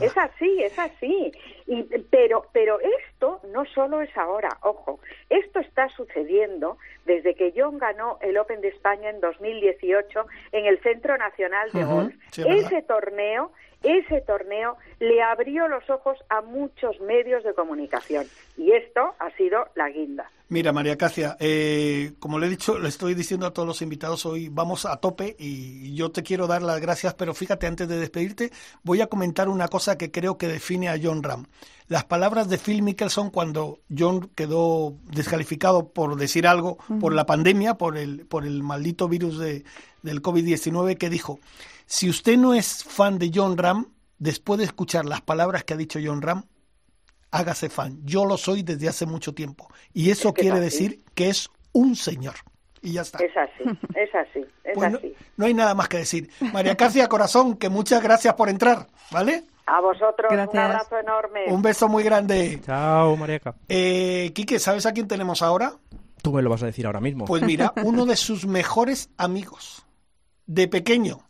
es, así, es así. Y, pero, pero esto no solo es ahora, ojo, esto está sucediendo desde que John ganó el Open de España en 2018 en el Centro Nacional de Golf. Ese torneo ese torneo le abrió los ojos a muchos medios de comunicación y esto ha sido la guinda. Mira, María Cacia, eh, como le he dicho, le estoy diciendo a todos los invitados hoy, vamos a tope y yo te quiero dar las gracias, pero fíjate, antes de despedirte, voy a comentar una cosa que creo que define a John Ram. Las palabras de Phil Mickelson cuando John quedó descalificado por decir algo, por la pandemia, por el, por el maldito virus de, del COVID-19, que dijo, si usted no es fan de John Ram, después de escuchar las palabras que ha dicho John Ram, hágase fan. Yo lo soy desde hace mucho tiempo. Y eso quiere decir que es un señor. Y ya está. Es así, es así, es pues así. No, hay nada más que decir. María Cacia Corazón, que muchas gracias por entrar, ¿vale? A vosotros, un abrazo enorme. Un beso muy grande. Chao, María Eh, Quique, ¿sabes a quién tenemos ahora? Tú me lo vas a decir ahora mismo. Pues mira, uno de sus mejores amigos, de pequeño,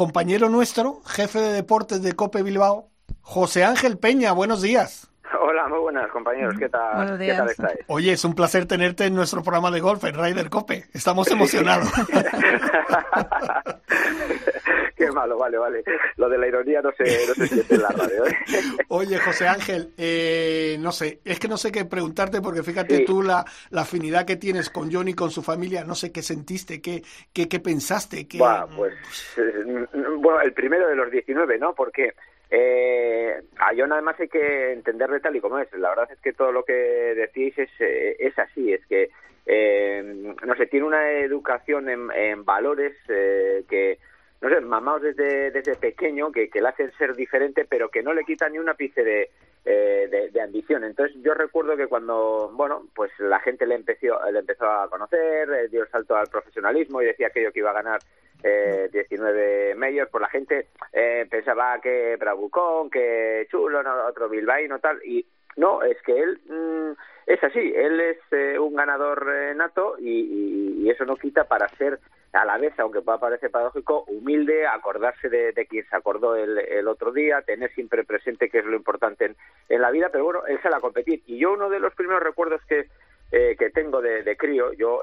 compañero nuestro, jefe de deportes de Cope Bilbao, José Ángel Peña. Buenos días. Hola, muy buenas compañeros, ¿qué tal, ¿qué tal estáis? Oye, es un placer tenerte en nuestro programa de golf, en Ryder Cope. Estamos emocionados. Qué malo, vale, vale. Lo de la ironía no se, no se siente en la radio. ¿eh? Oye, José Ángel, eh, no sé, es que no sé qué preguntarte porque fíjate tú la, la, afinidad que tienes con Johnny, con su familia, no sé qué sentiste, qué, qué, qué pensaste. Qué... Bueno, pues, eh, bueno, el primero de los 19, ¿no? Porque eh, a John además hay que entenderle tal y como es. La verdad es que todo lo que decís es, eh, es así, es que, eh, no sé, tiene una educación en, en valores eh, que no sé, mamados desde, desde pequeño, que, que le hacen ser diferente, pero que no le quitan ni un ápice de, eh, de, ambición. Entonces yo recuerdo que cuando, bueno, pues la gente le empezó, le empezó a conocer, eh, dio el salto al profesionalismo y decía aquello que iba a ganar eh, 19 medios, pues la gente eh, pensaba que Bravucón, que Chulo, otro bilbaíno, tal, y no, es que él mm, es así, él es eh, un ganador nato y, eso no quita para ser a la vez, aunque pueda parecer paradójico, humilde, acordarse de, quien se acordó el, otro día, tener siempre presente que es lo importante en, la vida, pero bueno, él sale a competir. Y yo uno de los primeros recuerdos que, eh, que tengo de, crío, yo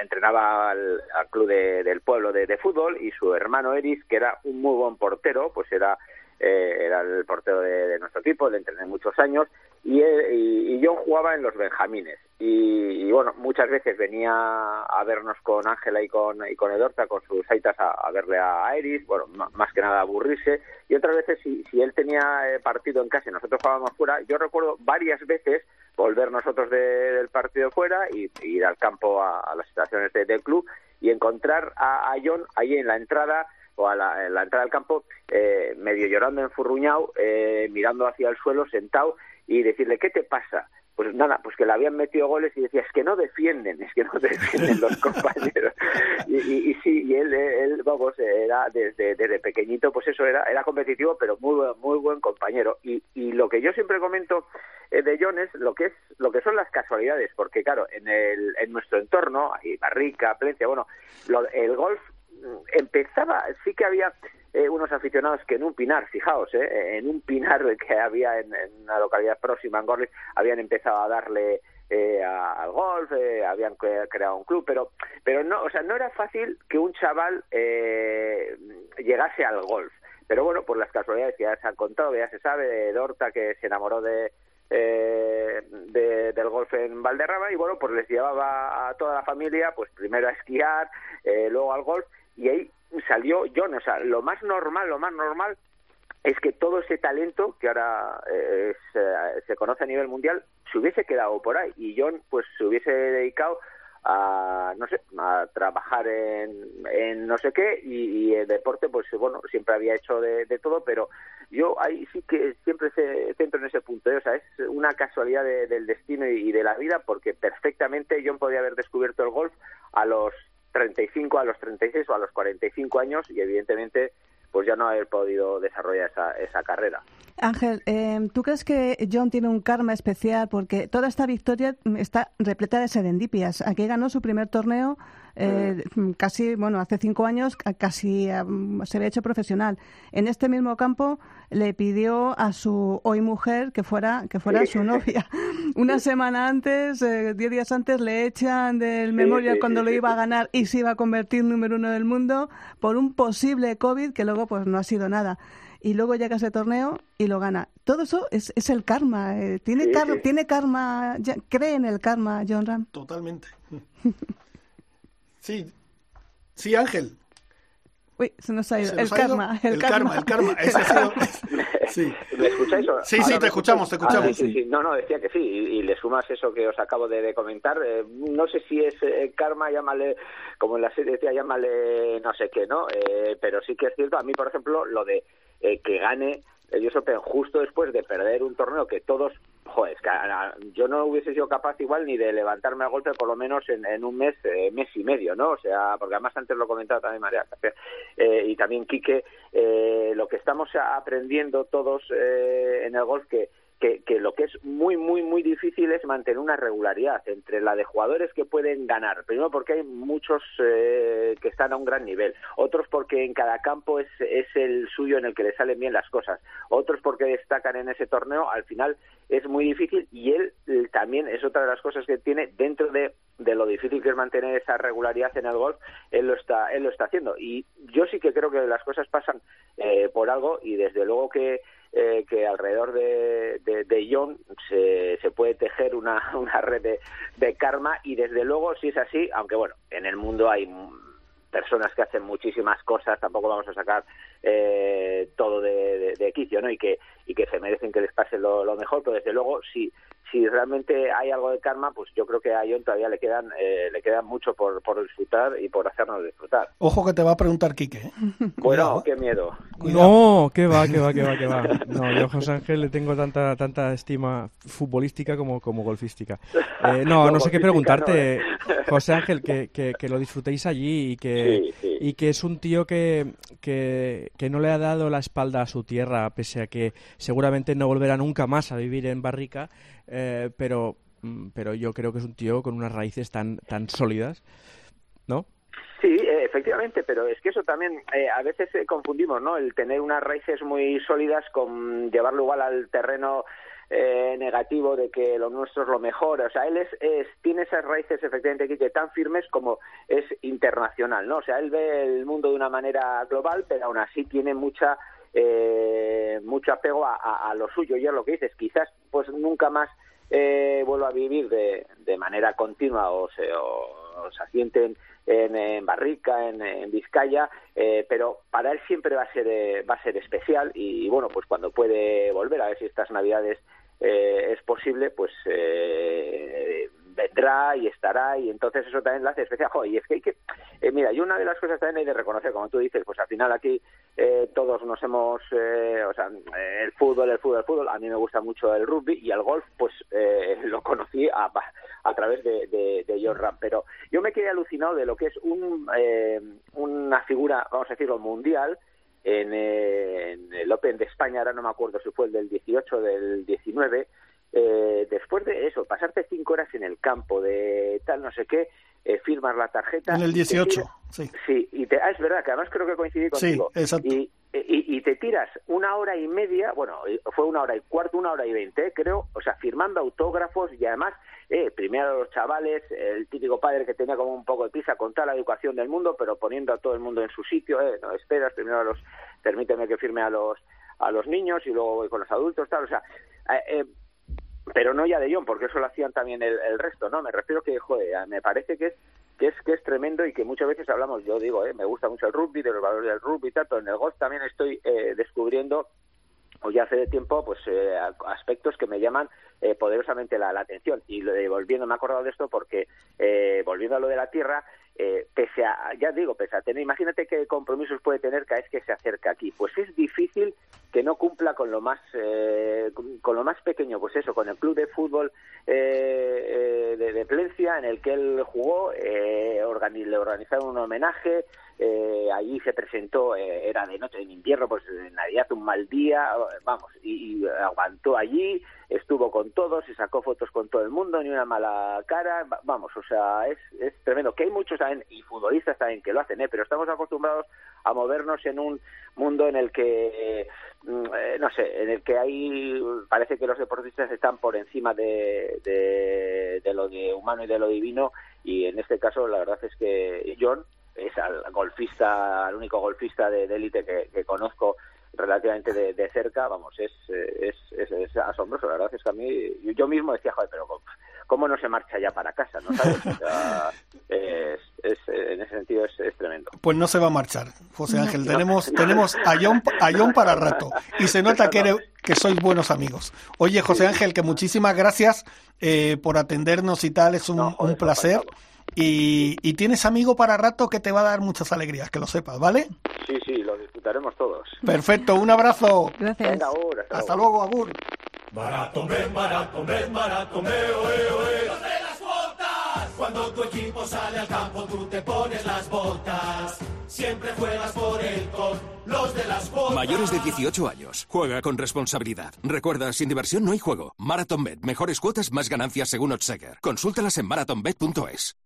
entrenaba al, club del pueblo de, de, fútbol y su hermano Eris, que era un muy buen portero, pues era eh, era el portero de, nuestro equipo, le entrené muchos años, y, y, yo jugaba en los Benjamines. Y, bueno, muchas veces venía a vernos con Ángela y con, y con Edorta, con sus aitas, a, verle a Iris, bueno, más que nada a aburrirse, y otras veces si, si él tenía eh, partido en casa y nosotros jugábamos fuera, yo recuerdo varias veces volver nosotros del partido fuera y, ir al campo a, las estaciones del club y encontrar a, a John ahí en la entrada o a la, entrada del campo, eh, medio llorando, enfurruñado, eh, mirando hacia el suelo, sentado, y decirle, ¿qué te pasa? Pues nada, pues que le habían metido goles y decía, es que no defienden, es que no defienden los compañeros. Y, y, sí, y él, él, vamos, era desde, pequeñito, pues eso, era, era competitivo, pero muy, muy buen compañero. Y, y lo que yo siempre comento eh, de John es lo que es lo que son las casualidades, porque claro, en, el, en nuestro entorno, ahí Barrica, Plencia, bueno, el golf empezaba, sí que había eh, unos aficionados que en un pinar, fijaos, eh, en un pinar que había en, una localidad próxima, en Gorlitz, habían empezado a darle eh, al golf, habían creado un club, pero, pero no, o sea, no era fácil que un chaval llegase al golf. Pero bueno, por las casualidades que ya se han contado, ya se sabe, de Dorta que se enamoró de, del golf en Valderrama y bueno, pues les llevaba a toda la familia, pues primero a esquiar, luego al golf y ahí salió John. O sea, lo más normal, lo más normal es que todo ese talento que ahora eh, se conoce a nivel mundial se hubiese quedado por ahí y John pues se hubiese dedicado a no sé a trabajar en, no sé qué y, el deporte pues bueno siempre había hecho de, todo pero yo ahí sí que siempre se centro en ese punto ¿eh? o sea es una casualidad del destino y, de la vida porque perfectamente John podía haber descubierto el golf a los 35 a los 36 o a los 45 años y evidentemente pues ya no haber podido desarrollar esa, esa carrera. Ángel, eh, ¿tú crees que John tiene un karma especial? Porque toda esta victoria está repleta de serendipias. Aquí ganó su primer torneo eh, casi, bueno, hace cinco años casi se había hecho profesional. En este mismo campo le pidió a su hoy mujer que fuera, que fuera su novia. Una semana antes, eh, diez días antes, le echan del memoria cuando lo iba a ganar y se iba a convertir número uno del mundo por un posible COVID que luego pues no ha sido nada y luego llega ese torneo y lo gana. Todo eso es, es el karma. Eh, tiene, tiene karma, cree en el karma, John Ram. Totalmente. Sí, sí, Ángel. Uy, se nos ha ido. el, karma, el, karma, el karma. sí. ¿Me escucháis? Sí, sí, te escuchamos, te escuchamos. sí, No, no, decía que sí. Y, le sumas eso que os acabo de, comentar. Eh, no sé si es eh, karma, llámale, como en la serie decía, llámale no sé qué, ¿no? Eh, pero sí que es cierto, a mí, por ejemplo, lo de que gane el US Open justo después de perder un torneo que todos joder, yo no hubiese sido capaz igual ni de levantarme a golpe por lo menos en, un mes, eh, mes y medio, ¿no? O sea, porque además antes lo comentaba también María eh, y también Quique, eh, lo que estamos aprendiendo todos en el golf que que, lo que es muy, muy, muy difícil es mantener una regularidad entre la de jugadores que pueden ganar. Primero porque hay muchos eh, que están a un gran nivel, otros porque en cada campo es, es el suyo en el que le salen bien las cosas, otros porque destacan en ese torneo. Al final es muy difícil y él también es otra de las cosas que tiene dentro de, de lo difícil que es mantener esa regularidad en el golf, él lo está, él lo está haciendo. Y yo sí que creo que las cosas pasan eh, por algo y desde luego que eh, que alrededor de, de, John se, se, puede tejer una, una red de, de, karma y desde luego si es así, aunque bueno, en el mundo hay personas que hacen muchísimas cosas, tampoco vamos a sacar eh, todo de, de, quicio, ¿no? Y que, y que se merecen que les pase lo, lo mejor, pero desde luego si si realmente hay algo de karma, pues yo creo que a John todavía le quedan eh, le quedan mucho por, por disfrutar y por hacernos disfrutar. Ojo que te va a preguntar Quique. ¿eh? Bueno, qué miedo. No, que va, que va, que va, que va. No, yo a José Ángel le tengo tanta tanta estima futbolística como, como golfística. Eh, no, no, sé qué preguntarte. José Ángel, que, que, lo disfrutéis allí y que, y que es un tío que, que, no le ha dado la espalda a su tierra, pese a que seguramente no volverá nunca más a vivir en Barrica, eh, pero, mm, pero yo creo que es un tío con unas raíces tan, tan sólidas, ¿no? Sí, eh, efectivamente, pero es que eso también eh, a veces confundimos, ¿no? El tener unas raíces muy sólidas con llevarlo igual al terreno eh, negativo de que lo nuestro es lo mejor. O sea, él es, tiene esas raíces efectivamente que tan firmes como es internacional, ¿no? O sea, él ve el mundo de una manera global, pero aún así tiene mucha eh, mucho apego a, lo suyo. Y es lo que dices, quizás pues nunca más eh, vuelva a vivir de, de manera continua o se, o, se asienten en, Barrica, en, Vizcaya, eh, pero para él siempre va a ser eh, va a ser especial y, bueno, pues cuando puede volver a ver si estas Navidades eh, es posible, pues vendrá y estará y entonces eso también lo hace especial. y es que hay que, mira, y una de las cosas también hay de reconocer, como tú dices, pues al final aquí todos nos hemos, o sea, el fútbol, el fútbol, el fútbol, a mí me gusta mucho el rugby y el golf, pues lo conocí a, a través de, de, de John Ram. Pero yo me quedé alucinado de lo que es un, eh, una figura, vamos a decirlo, mundial en, en, el Open de España, ahora no me acuerdo si fue el del 18 o del 19, eh, después de eso, pasarte cinco horas en el campo de tal no sé qué, eh, firmas la tarjeta. En el 18, sí. Sí, y te, ah, es verdad que además creo que coincidí contigo. Sí, exacto. Y, y, te tiras una hora y media, bueno, fue una hora y cuarto, una hora y veinte, creo, o sea, firmando autógrafos y además eh, primero los chavales, el típico padre que tenía como un poco de prisa con toda la educación del mundo, pero poniendo a todo el mundo en su sitio, eh, no esperas, primero a los, permíteme que firme a los a los niños y luego voy con los adultos, tal, o sea, eh, eh pero no ya de John, porque eso lo hacían también el, el, resto, ¿no? Me refiero que, joder, me parece que es que es que es tremendo y que muchas veces hablamos, yo digo, eh, me gusta mucho el rugby, de los valores del rugby y tal, pero en el golf también estoy eh, descubriendo o ya hace tiempo pues eh, aspectos que me llaman eh, poderosamente la, atención. Y volviendo me he acordado de esto porque eh, volviendo a lo de la tierra eh, pese a ya digo pese a tener imagínate qué compromisos puede tener cada vez que se acerca aquí. Pues es difícil que no cumpla con lo más con, lo más pequeño. Pues eso con el club de fútbol de, de, Plencia en el que él jugó le organizaron un homenaje eh, allí se presentó, eh, era de noche, en invierno, pues en Navidad un mal día, vamos, y, aguantó allí, estuvo con todos y sacó fotos con todo el mundo, ni una mala cara, vamos, o sea, es, es tremendo. Que hay muchos también, y futbolistas también que lo hacen, ¿eh? pero estamos acostumbrados a movernos en un mundo en el que, mm, eh, no sé, en el que hay, parece que los deportistas están por encima de, de, de lo de humano y de lo divino, y en este caso la verdad es que John es al golfista, al único golfista de élite que, conozco relativamente de, cerca, vamos, es, es, es, asombroso, la verdad es que a mí, yo mismo decía, joder, pero ¿cómo no se marcha ya para casa? ¿no sabes? es, en ese sentido es, tremendo. Pues no se va a marchar, José Ángel, tenemos, tenemos a John, a John para rato y se nota que, que sois buenos amigos. Oye, José Ángel, que muchísimas gracias eh, por atendernos y tal, es un, un placer. Y, y, tienes amigo para rato que te va a dar muchas alegrías, que lo sepas, ¿vale? Sí, sí, lo disfrutaremos todos. Perfecto, un abrazo. Gracias. Venga, agur, hasta, hasta luego. Agur. Barato, ven, barato, ven, barato, me, oe, oe. Los de las botas. Cuando tu equipo sale al campo, tú te pones las botas. Siempre juegas por el con los de las botas. Mayores de 18 años. Juega con responsabilidad. Recuerda, sin diversión no hay juego. MarathonBet. Mejores cuotas, más ganancias según Otsaker. Consúltalas en marathonbet.es.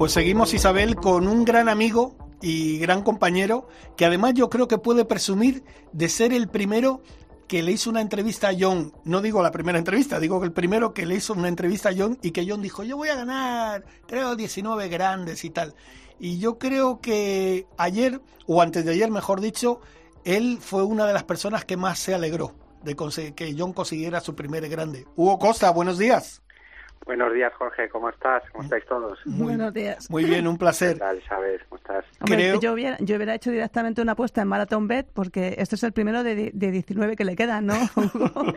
Pues seguimos, Isabel, con un gran amigo y gran compañero, que además yo creo que puede presumir de ser el primero que le hizo una entrevista a John, no digo la primera entrevista, digo que el primero que le hizo una entrevista a John y que John dijo, yo voy a ganar, creo 19 grandes y tal. Y yo creo que ayer, o antes de ayer mejor dicho, él fue una de las personas que más se alegró de que John consiguiera su primer grande. Hugo Costa, buenos días. Buenos días, Jorge. ¿Cómo estás? ¿Cómo estáis todos? Muy, Buenos días. Muy bien, un placer. ¿Qué tal, sabes? ¿Cómo estás? yo, hubiera, yo hubiera hecho directamente una apuesta en Marathon Bet porque este es el primero de, de 19 que le quedan, ¿no?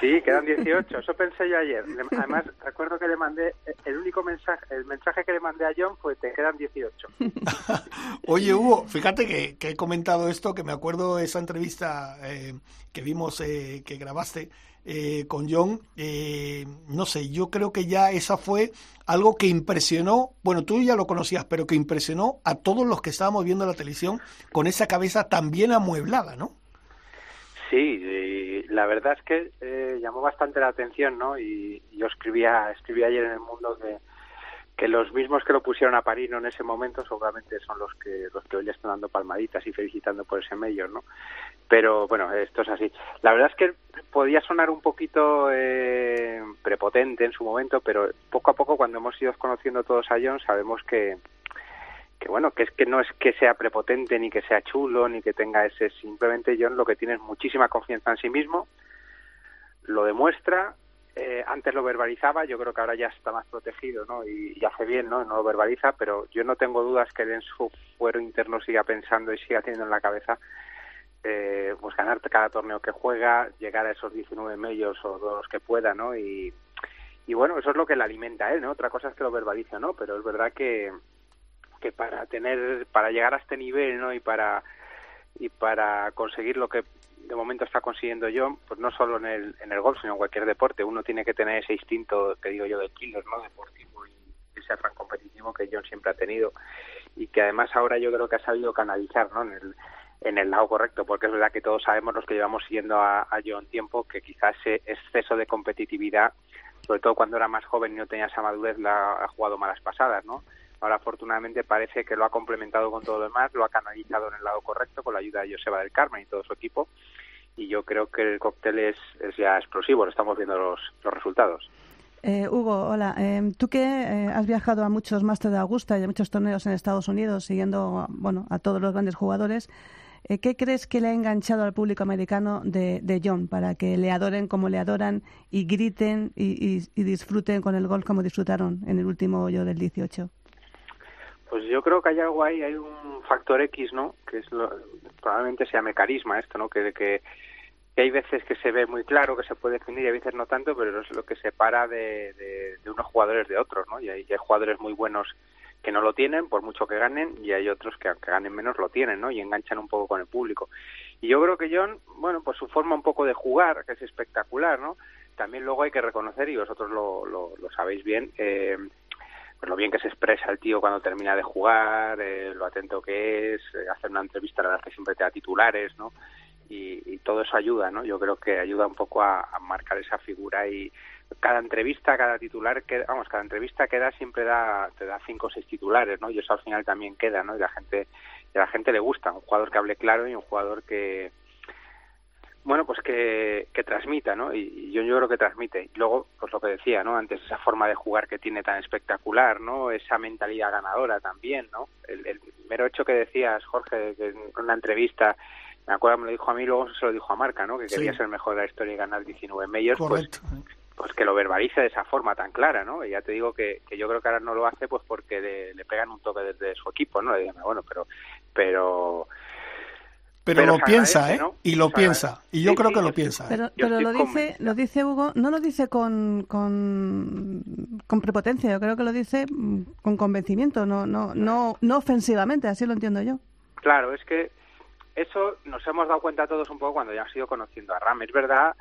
Sí, quedan 18. Eso pensé yo ayer. Además, recuerdo que le mandé el único mensaje, el mensaje que le mandé a John fue te quedan 18. Oye, Hugo, fíjate que, he comentado esto, que me acuerdo esa entrevista eh, que vimos, eh, que grabaste eh, con John, eh, no sé, yo creo que ya esa fue algo que impresionó, bueno, tú ya lo conocías, pero que impresionó a todos los que estábamos viendo la televisión con esa cabeza tan bien amueblada, ¿no? Sí, la verdad es que eh, llamó bastante la atención, ¿no? Y, yo escribía, escribí ayer en el mundo que, que los mismos que lo pusieron a parir en ese momento seguramente son los que los que hoy le están dando palmaditas y felicitando por ese mayor, ¿no? Pero bueno, esto es así. La verdad es que podía sonar un poquito eh, prepotente en su momento, pero poco a poco cuando hemos ido conociendo todos a John sabemos que que bueno, que es que no es que sea prepotente ni que sea chulo ni que tenga ese, simplemente John lo que tiene es muchísima confianza en sí mismo, lo demuestra, eh, antes lo verbalizaba, yo creo que ahora ya está más protegido, ¿no? Y, hace bien, ¿no? No lo verbaliza, pero yo no tengo dudas que en su fuero interno siga pensando y siga teniendo en la cabeza eh, pues ganar cada torneo que juega, llegar a esos 19 medios o los que pueda, ¿no? Y, y bueno, eso es lo que le alimenta a él, ¿no? Otra cosa es que lo verbaliza, ¿no? Pero es verdad que, que para tener para llegar a este nivel no y para y para conseguir lo que de momento está consiguiendo yo pues no solo en el en el golf sino en cualquier deporte. Uno tiene que tener ese instinto que digo yo de killer no deportivo y ese afán competitivo que John siempre ha tenido. Y que además ahora yo creo que ha sabido canalizar no en el en el lado correcto, porque es verdad que todos sabemos los que llevamos siguiendo a, a John tiempo que quizás ese exceso de competitividad, sobre todo cuando era más joven y no tenía esa madurez, la ha jugado malas pasadas, ¿no? Ahora afortunadamente parece que lo ha complementado con todo lo demás, lo ha canalizado en el lado correcto con la ayuda de Joseba del Carmen y todo su equipo. Y yo creo que el cóctel es, ya explosivo, lo estamos viendo los, los resultados. Eh, Hugo, hola. Em, tú que eh, has viajado a muchos Masters de Augusta y a muchos torneos en Estados Unidos, siguiendo bueno, a todos los grandes jugadores, eh, ¿qué crees que le ha enganchado al público americano de, de John para que le adoren como le adoran y griten y, disfruten con el golf como disfrutaron en el último hoyo del 18? Pues yo creo que hay algo ahí, hay un factor X, ¿no? Que es lo, probablemente se llame carisma esto, ¿no? Que, que, que, hay veces que se ve muy claro, que se puede definir y a veces no tanto, pero es lo que separa de, de, unos jugadores de otros, ¿no? Y hay, hay, jugadores muy buenos que no lo tienen, por mucho que ganen, y hay otros que aunque ganen menos lo tienen, ¿no? Y enganchan un poco con el público. Y yo creo que John, bueno, pues su forma un poco de jugar, que es espectacular, ¿no? También luego hay que reconocer, y vosotros lo, lo, lo sabéis bien, eh, pues lo bien que se expresa el tío cuando termina de jugar, eh, lo atento que es, eh, hacer una entrevista, la verdad que siempre te da titulares, ¿no? Y, y, todo eso ayuda, ¿no? Yo creo que ayuda un poco a, a, marcar esa figura y cada entrevista, cada titular, que, vamos, cada entrevista que da siempre da, te da cinco o seis titulares, ¿no? Y eso al final también queda, ¿no? Y la gente, y a la gente le gusta, un jugador que hable claro y un jugador que, bueno, pues que, que transmita, ¿no? Y, yo, yo creo que transmite. Y luego, pues lo que decía, ¿no? Antes, esa forma de jugar que tiene tan espectacular, ¿no? Esa mentalidad ganadora también, ¿no? El, el mero hecho que decías, Jorge, que en una entrevista, me acuerdo, me lo dijo a mí, luego se lo dijo a Marca, ¿no? Que quería ser el mejor de la historia y ganar 19 medios, pues, pues que lo verbalice de esa forma tan clara, ¿no? Y ya te digo que, que yo creo que ahora no lo hace pues porque le, le pegan un toque desde su equipo, ¿no? Le digan, bueno, pero, pero pero, pero lo piensa, ¿eh? ¿no? Y lo piensa. Y yo sí, creo sí, que lo piensa. Pero, pero lo dice, lo dice Hugo, no lo dice con, con, con, prepotencia, yo creo que lo dice mm, con convencimiento, no, no, no, no ofensivamente, así lo entiendo yo. Claro, es que eso nos hemos dado cuenta todos un poco cuando ya hemos ido conociendo a Ram. Es verdad,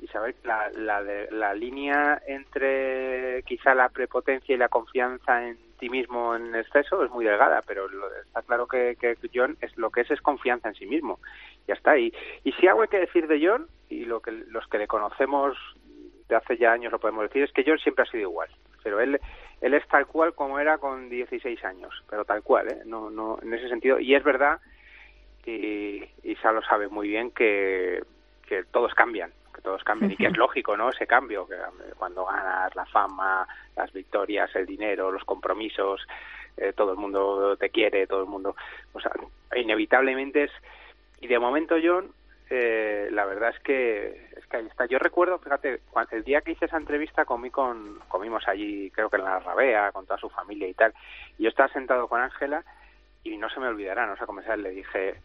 Isabel, la, la, la línea entre quizá la prepotencia y la confianza en ti mismo en exceso es muy delgada, pero lo, está claro que, que, John es lo que es es confianza en sí mismo. Ya está. Y, y si algo hay que decir de John, y lo que los que le conocemos de hace ya años lo podemos decir, es que John siempre ha sido igual. Pero él, él es tal cual como era con 16 años, pero tal cual, ¿eh? No, no, en ese sentido. Y es verdad, y, y lo sabe muy bien, que, que todos cambian que todos cambian y que es lógico, ¿no? Ese cambio, que cuando ganas la fama, las victorias, el dinero, los compromisos, eh, todo el mundo te quiere, todo el mundo, o sea, inevitablemente es y de momento John eh, la verdad es que es que ahí está. Yo recuerdo, fíjate, el día que hice esa entrevista comí con comimos allí, creo que en la Rabea, con toda su familia y tal. Y yo estaba sentado con Ángela y no se me olvidará, no sé cómo le dije,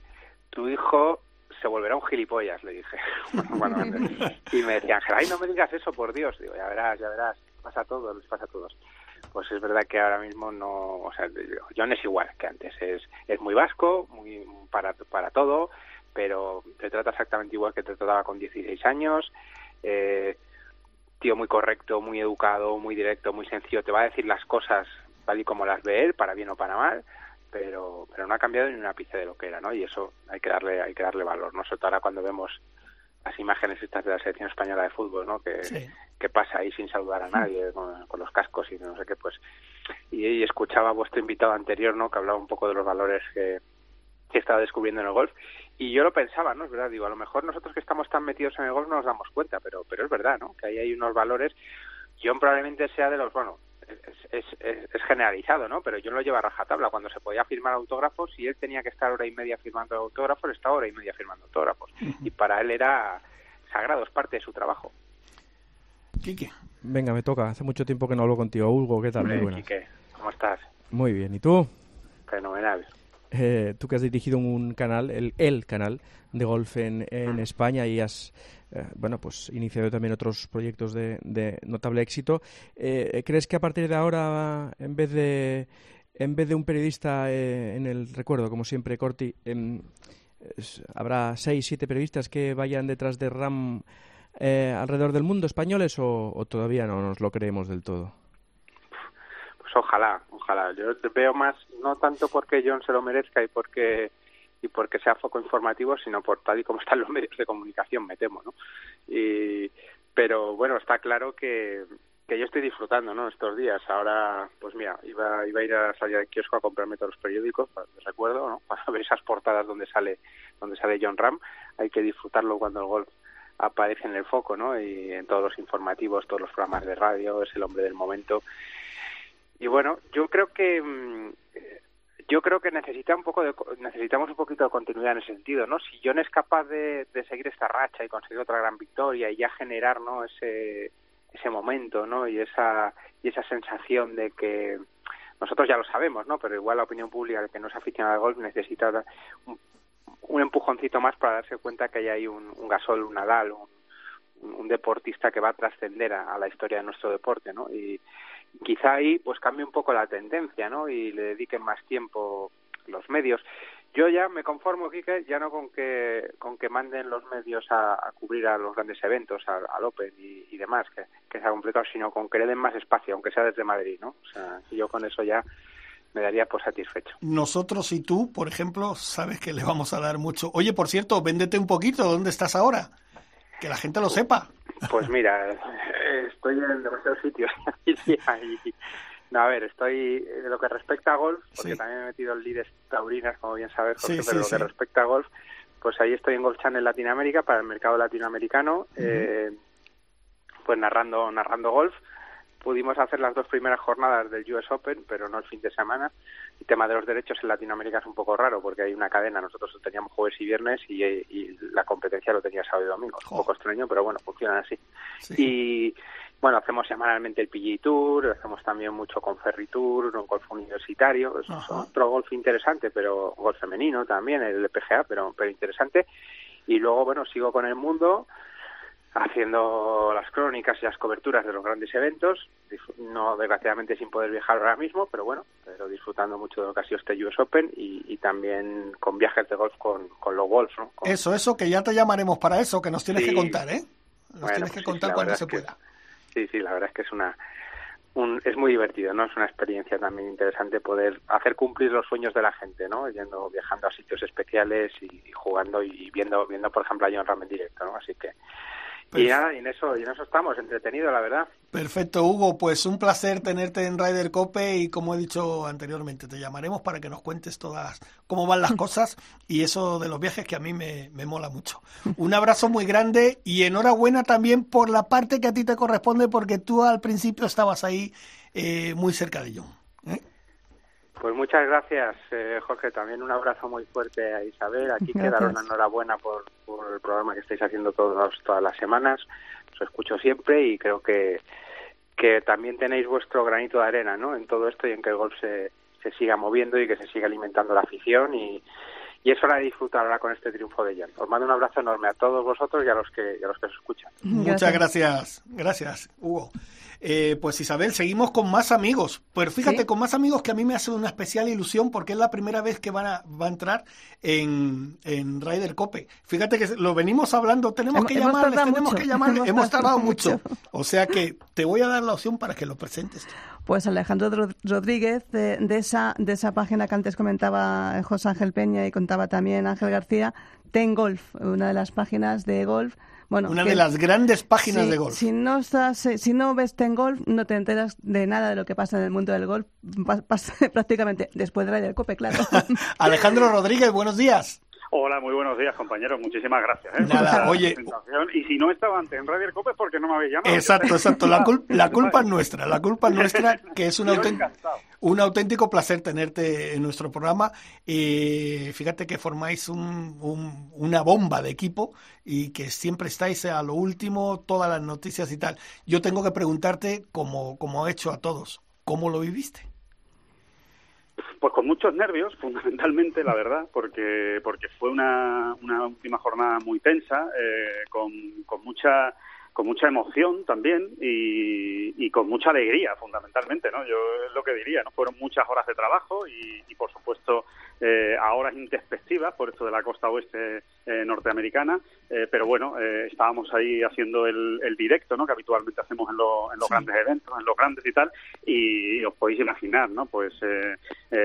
"Tu hijo se volverá un gilipollas, le dije. bueno, y me decía Ángel, ay, no me digas eso, por Dios. Digo, ya verás, ya verás, pasa a todos, les pasa a todos. Pues es verdad que ahora mismo no, o sea, John es igual que antes, es, es muy vasco, muy para, para todo, pero te trata exactamente igual que te trataba con 16 años, eh, tío muy correcto, muy educado, muy directo, muy sencillo, te va a decir las cosas tal y como las ve él, para bien o para mal, pero pero no ha cambiado ni una pizca de lo que era, ¿no? Y eso hay que darle hay que darle valor, ¿no? Sobre todo ahora cuando vemos las imágenes estas de la selección española de fútbol, ¿no? Que, que pasa ahí sin saludar a nadie, con, con, los cascos y no sé qué, pues... Y, y, escuchaba a vuestro invitado anterior, ¿no? Que hablaba un poco de los valores que, que estaba descubriendo en el golf. Y yo lo pensaba, ¿no? Es verdad, digo, a lo mejor nosotros que estamos tan metidos en el golf no nos damos cuenta, pero, pero es verdad, ¿no? Que ahí hay unos valores. John probablemente sea de los, bueno, es, es, es, generalizado, ¿no? Pero yo lo llevo a rajatabla. Cuando se podía firmar autógrafos, y él tenía que estar hora y media firmando autógrafos, estaba hora y media firmando autógrafos. Y para él era sagrado, es parte de su trabajo. Quique. Venga, me toca. Hace mucho tiempo que no hablo contigo, Hugo. ¿Qué tal? Muy buenas. Quique, ¿cómo estás? Muy bien. ¿Y tú? Fenomenal. Eh, tú que has dirigido un canal, el, el canal de golf en, en España y has eh, bueno, pues iniciado también otros proyectos de, de notable éxito. Eh, ¿Crees que a partir de ahora, en vez de en vez de un periodista eh, en el recuerdo, como siempre, Corti, em, habrá seis, siete periodistas que vayan detrás de Ram alrededor del mundo, españoles, o, o todavía no nos lo creemos del todo? Pues ojalá, ojalá. Yo veo más, no tanto porque John se lo merezca y porque y porque sea foco informativo, sino por tal y como están los medios de comunicación, me temo, ¿no? Y, pero bueno, está claro que, que yo estoy disfrutando, ¿no? Estos días. Ahora, pues mira, iba, iba a ir a la salida de kiosco a comprarme todos los periódicos, recuerdo, ¿no? Para ver esas portadas donde sale, donde sale John Ram. Hay que disfrutarlo cuando el golf aparece en el foco, ¿no? Y en todos los informativos, todos los programas de radio, es el hombre del momento. Y bueno, yo creo que yo creo que necesita un poco de, necesitamos un poquito de continuidad en ese sentido, ¿no? Si John es capaz de, de seguir esta racha y conseguir otra gran victoria y ya generar, ¿no? Ese ese momento, ¿no? Y esa y esa sensación de que nosotros ya lo sabemos, ¿no? Pero igual la opinión pública que no es aficionada al golf necesita un, empujoncito más para darse cuenta que hay un, un Gasol, un Nadal, un, un deportista que va a trascender a, a, la historia de nuestro deporte, ¿no? Y, quizá ahí pues cambie un poco la tendencia, ¿no? Y le dediquen más tiempo los medios. Yo ya me conformo, Quique, ya no con que con que manden los medios a, cubrir a los grandes eventos, al, al Open y, y, demás, que, que se ha completado, sino con que le den más espacio, aunque sea desde Madrid, ¿no? O sea, yo con eso ya me daría por satisfecho. Nosotros y tú, por ejemplo, sabes que le vamos a dar mucho. Oye, por cierto, véndete un poquito, ¿dónde estás ahora? Que la gente lo sepa. Pues mira, estoy en demasiados sitios. no, a ver, estoy de lo que respecta a golf, porque sí. también he metido en líderes taurinas, como bien sabes, Jorge, sí, pero sí, lo que respecta a golf, pues ahí estoy en Golf Channel Latinoamérica para el mercado latinoamericano, uh -huh. eh, pues narrando narrando golf. Pudimos hacer las dos primeras jornadas del US Open, pero no el fin de semana. El tema de los derechos en Latinoamérica es un poco raro porque hay una cadena, nosotros teníamos jueves y viernes y, y la competencia lo tenía sábado y domingo. Es un poco extraño, pero bueno, funcionan así. Y bueno, hacemos semanalmente el PGA Tour, hacemos también mucho con Ferry Tour, un golf universitario, es otro golf interesante, pero golf femenino también, el PGA, pero, pero interesante. Y luego, bueno, sigo con el mundo haciendo las crónicas y las coberturas de los grandes eventos, no desgraciadamente sin poder viajar ahora mismo, pero bueno, pero disfrutando mucho de lo que ha sido este US Open y, y también con viajes de golf con, con los golf. ¿no? Con... Eso, eso, que ya te llamaremos para eso, que nos tienes sí. que contar, ¿eh? Nos bueno, tienes que sí, contar sí, cuando se que, pueda. Sí, sí, la verdad es que es una un, es muy divertido, ¿no? Es una experiencia también interesante poder hacer cumplir los sueños de la gente, ¿no? Yendo, viajando a sitios especiales y, y jugando y viendo, viendo, por ejemplo, a John Ram en directo, ¿no? Así que y nada, y en eso, y en eso estamos, entretenido, la verdad. Perfecto, Hugo, pues un placer tenerte en Ryder Cope y como he dicho anteriormente, te llamaremos para que nos cuentes todas cómo van las cosas y eso de los viajes que a mí me, me mola mucho. Un abrazo muy grande y enhorabuena también por la parte que a ti te corresponde porque tú al principio estabas ahí eh, muy cerca de John. Pues muchas gracias, eh, Jorge. También un abrazo muy fuerte a Isabel. Aquí quedaron una enhorabuena por, por el programa que estáis haciendo todos, todas las semanas. Os escucho siempre y creo que, que también tenéis vuestro granito de arena ¿no? en todo esto y en que el golf se, se siga moviendo y que se siga alimentando la afición y, y es hora de disfrutar ahora con este triunfo de Jan. Os mando un abrazo enorme a todos vosotros y a los que, a los que os escuchan. Muchas gracias, gracias, Hugo. Eh, pues Isabel, seguimos con más amigos. Pero fíjate, con más amigos que a mí me hace una especial ilusión porque es la primera vez que van a, va a entrar en, en Ryder Cope. Fíjate que lo venimos hablando, tenemos que llamarles, tenemos que llamarles, hemos, tardado mucho. O sea que te voy a dar la opción para que lo presentes. Pues Alejandro Rodríguez, de, de, esa, de esa página que antes comentaba José Ángel Peña y contaba también Ángel García, Ten Golf, una de las páginas de golf una de las grandes páginas de golf. Si no, estás, eh, si no ves en golf, no te enteras de nada de lo que pasa en el mundo del golf, prácticamente después de la del Cope, claro. Alejandro Rodríguez, buenos días. Hola, muy buenos días, compañeros. Muchísimas gracias. ¿eh? Nada, oye. Y si no estaba antes en Radio Cope, porque no me habéis llamado? Exacto, exacto. La, la culpa es nuestra. La culpa es nuestra, que es un, un auténtico placer tenerte en nuestro programa. Y fíjate que formáis un, una bomba de equipo y que siempre estáis a lo último, todas las noticias y tal. Yo tengo que preguntarte, como, como he hecho a todos, ¿cómo lo viviste? Pues con muchos nervios, fundamentalmente, la verdad, porque porque fue una, una última jornada muy tensa, eh, con, con mucha con mucha emoción también y, y, con mucha alegría, fundamentalmente, ¿no? Yo es lo que diría, ¿no? Fueron muchas horas de trabajo y, y por supuesto, eh, a horas introspectivas por esto de la costa oeste eh, norteamericana, eh, pero bueno, eh, estábamos ahí haciendo el, el, directo, ¿no? Que habitualmente hacemos en, lo, en los grandes eventos, en los grandes y tal, y, os podéis imaginar, ¿no? Pues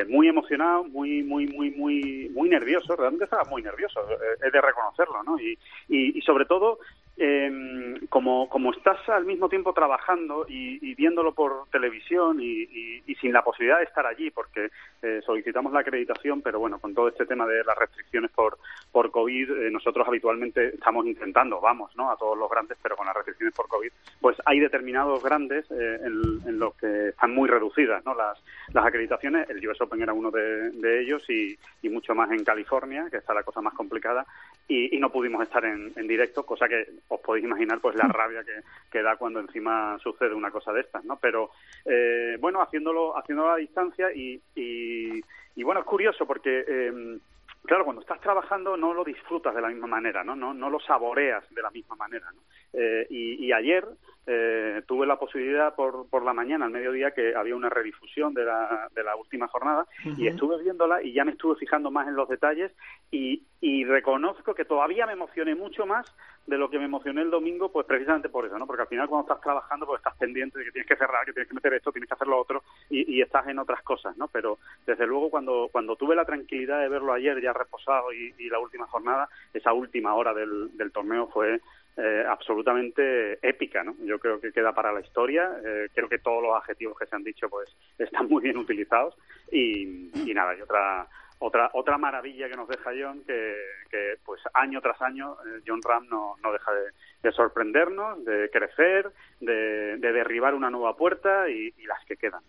muy emocionado, muy, muy, muy, muy, muy nervioso, realmente estaba muy nervioso, he de reconocerlo, ¿no? Y, y, y sobre todo eh, como, como estás al mismo tiempo trabajando y, viéndolo por televisión y, sin la posibilidad de estar allí, porque eh, solicitamos la acreditación, pero bueno, con todo este tema de las restricciones por, por COVID, eh, nosotros habitualmente estamos intentando, vamos, ¿no? A todos los grandes, pero con las restricciones por COVID, pues hay determinados grandes eh, en, en, los que están muy reducidas, ¿no? Las, las acreditaciones, el US Open era uno de, ellos y, mucho más en California, que está la cosa más complicada, y, y no pudimos estar en, en directo, cosa que os podéis imaginar pues la rabia que, que, da cuando encima sucede una cosa de estas, ¿no? Pero eh, bueno, haciéndolo, haciéndolo a distancia y, y, y bueno, es curioso porque eh, claro, cuando estás trabajando no lo disfrutas de la misma manera, ¿no? No, no lo saboreas de la misma manera, ¿no? Eh, y, y, ayer eh, tuve la posibilidad por, por la mañana, al mediodía, que había una redifusión de la, de la última jornada uh -huh. y estuve viéndola y ya me estuve fijando más en los detalles y, y reconozco que todavía me emocioné mucho más de lo que me emocioné el domingo, pues precisamente por eso, ¿no? Porque al final cuando estás trabajando, pues estás pendiente de que tienes que cerrar, que tienes que meter esto, tienes que hacer lo otro y, y estás en otras cosas, ¿no? Pero desde luego cuando, cuando tuve la tranquilidad de verlo ayer ya reposado y, y la última jornada, esa última hora del, del torneo fue eh, absolutamente épica, ¿no? Yo creo que queda para la historia. Eh, creo que todos los adjetivos que se han dicho, pues, están muy bien utilizados y, nada, y otra otra otra maravilla que nos deja John que, pues año tras año eh, John Ram no, no deja de, de, sorprendernos de crecer de, de, derribar una nueva puerta y, y las que quedan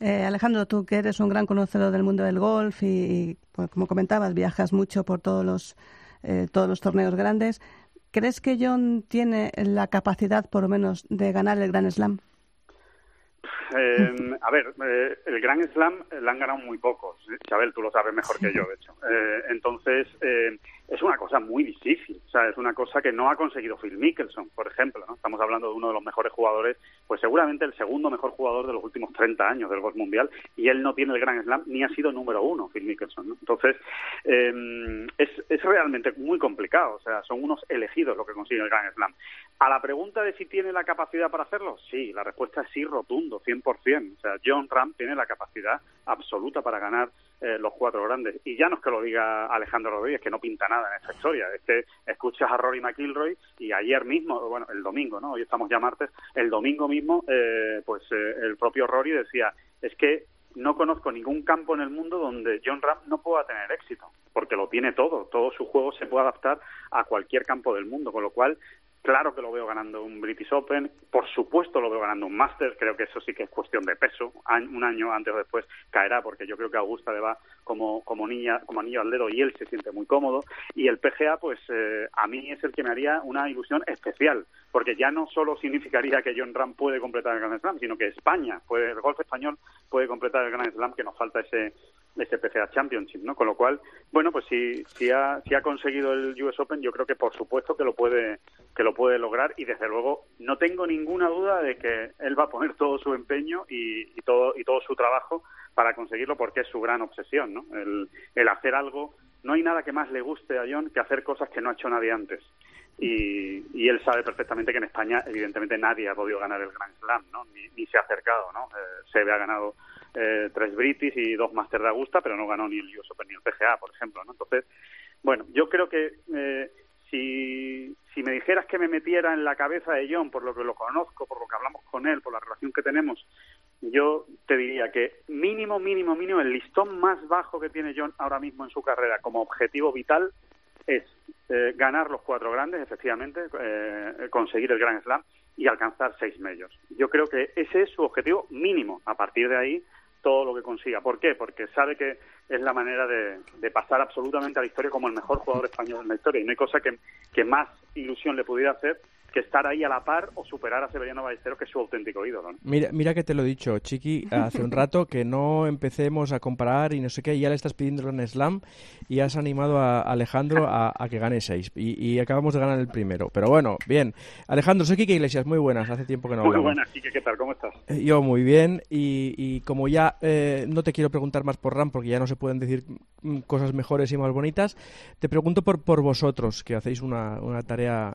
eh, Alejandro tú que eres un gran conocedor del mundo del golf y, y pues, como comentabas viajas mucho por todos los eh, todos los torneos grandes ¿Crees que John tiene la capacidad, por lo menos, de ganar el Grand Slam? Eh, a ver, eh, el Grand Slam la han ganado muy pocos. Isabel, tú lo sabes mejor que yo, de hecho. Eh, entonces, eh, es una cosa muy difícil. O sea, es una cosa que no ha conseguido Phil Mickelson, por ejemplo. ¿no? Estamos hablando de uno de los mejores jugadores, pues seguramente el segundo mejor jugador de los últimos 30 años del golf mundial, y él no tiene el Grand Slam ni ha sido número uno, Phil Mickelson. ¿no? Entonces, eh, es, es realmente muy complicado. O sea, son unos elegidos los que consiguen el Grand Slam. A la pregunta de si tiene la capacidad para hacerlo, sí, la respuesta es sí, rotundo, 100%. O sea, John Ram tiene la capacidad absoluta para ganar eh, los cuatro grandes. Y ya no es que lo diga Alejandro Rodríguez, que no pinta nada en esta historia. Es que escuchas a Rory McIlroy y ayer mismo, bueno, el domingo, ¿no? Hoy estamos ya martes, el domingo mismo, eh, pues eh, el propio Rory decía, es que no conozco ningún campo en el mundo donde John Ram no pueda tener éxito, porque lo tiene todo, todo su juego se puede adaptar a cualquier campo del mundo, con lo cual Claro que lo veo ganando un British Open, por supuesto lo veo ganando un Masters, creo que eso sí que es cuestión de peso, un año antes o después caerá, porque yo creo que Augusta le va como, como niña, como anillo al dedo y él se siente muy cómodo, y el PGA pues eh, a mí es el que me haría una ilusión especial, porque ya no solo significaría que John Ram puede completar el Grand Slam, sino que España, puede, el golf español puede completar el Grand Slam, que nos falta ese ese PCA Championship, ¿no? Con lo cual, bueno, pues si, si, ha, si ha conseguido el US Open, yo creo que por supuesto que lo puede que lo puede lograr y desde luego no tengo ninguna duda de que él va a poner todo su empeño y, y todo y todo su trabajo para conseguirlo porque es su gran obsesión, ¿no? El, el hacer algo, no hay nada que más le guste a John que hacer cosas que no ha hecho nadie antes. Y, y, él sabe perfectamente que en España, evidentemente, nadie ha podido ganar el Grand Slam, ¿no? Ni, ni se ha acercado, ¿no? Eh, se ha ganado eh, tres British y dos Master de Augusta, pero no ganó ni el US Open ni el PGA, por ejemplo, ¿no? Entonces, bueno, yo creo que eh, si, si me dijeras que me metiera en la cabeza de John, por lo que lo conozco, por lo que hablamos con él, por la relación que tenemos, yo te diría que mínimo, mínimo, mínimo, el listón más bajo que tiene John ahora mismo en su carrera como objetivo vital es eh, ganar los cuatro grandes, efectivamente, eh, conseguir el Grand Slam y alcanzar seis medios. Yo creo que ese es su objetivo mínimo. A partir de ahí, todo lo que consiga. ¿Por qué? Porque sabe que es la manera de, de, pasar absolutamente a la historia como el mejor jugador español en la historia. Y no hay cosa que, que más ilusión le pudiera hacer que estar ahí a la par o superar a Severiano Ballesteros, que es su auténtico ídolo. ¿no? Mira, mira que te lo he dicho, Chiqui, hace un rato, que no empecemos a comparar y no sé qué, y ya le estás pidiendo en Slam y has animado a Alejandro a, a que gane seis. Y, y, acabamos de ganar el primero. Pero bueno, bien. Alejandro, soy Quique Iglesias, muy buenas, hace tiempo que no Muy hablamos. buenas, Quique, ¿qué tal? ¿Cómo estás? Eh, Yo muy bien, y, y como ya eh, no te quiero preguntar más por RAM, porque ya no se pueden decir mm, cosas mejores y más bonitas, te pregunto por, por vosotros, que hacéis una, una tarea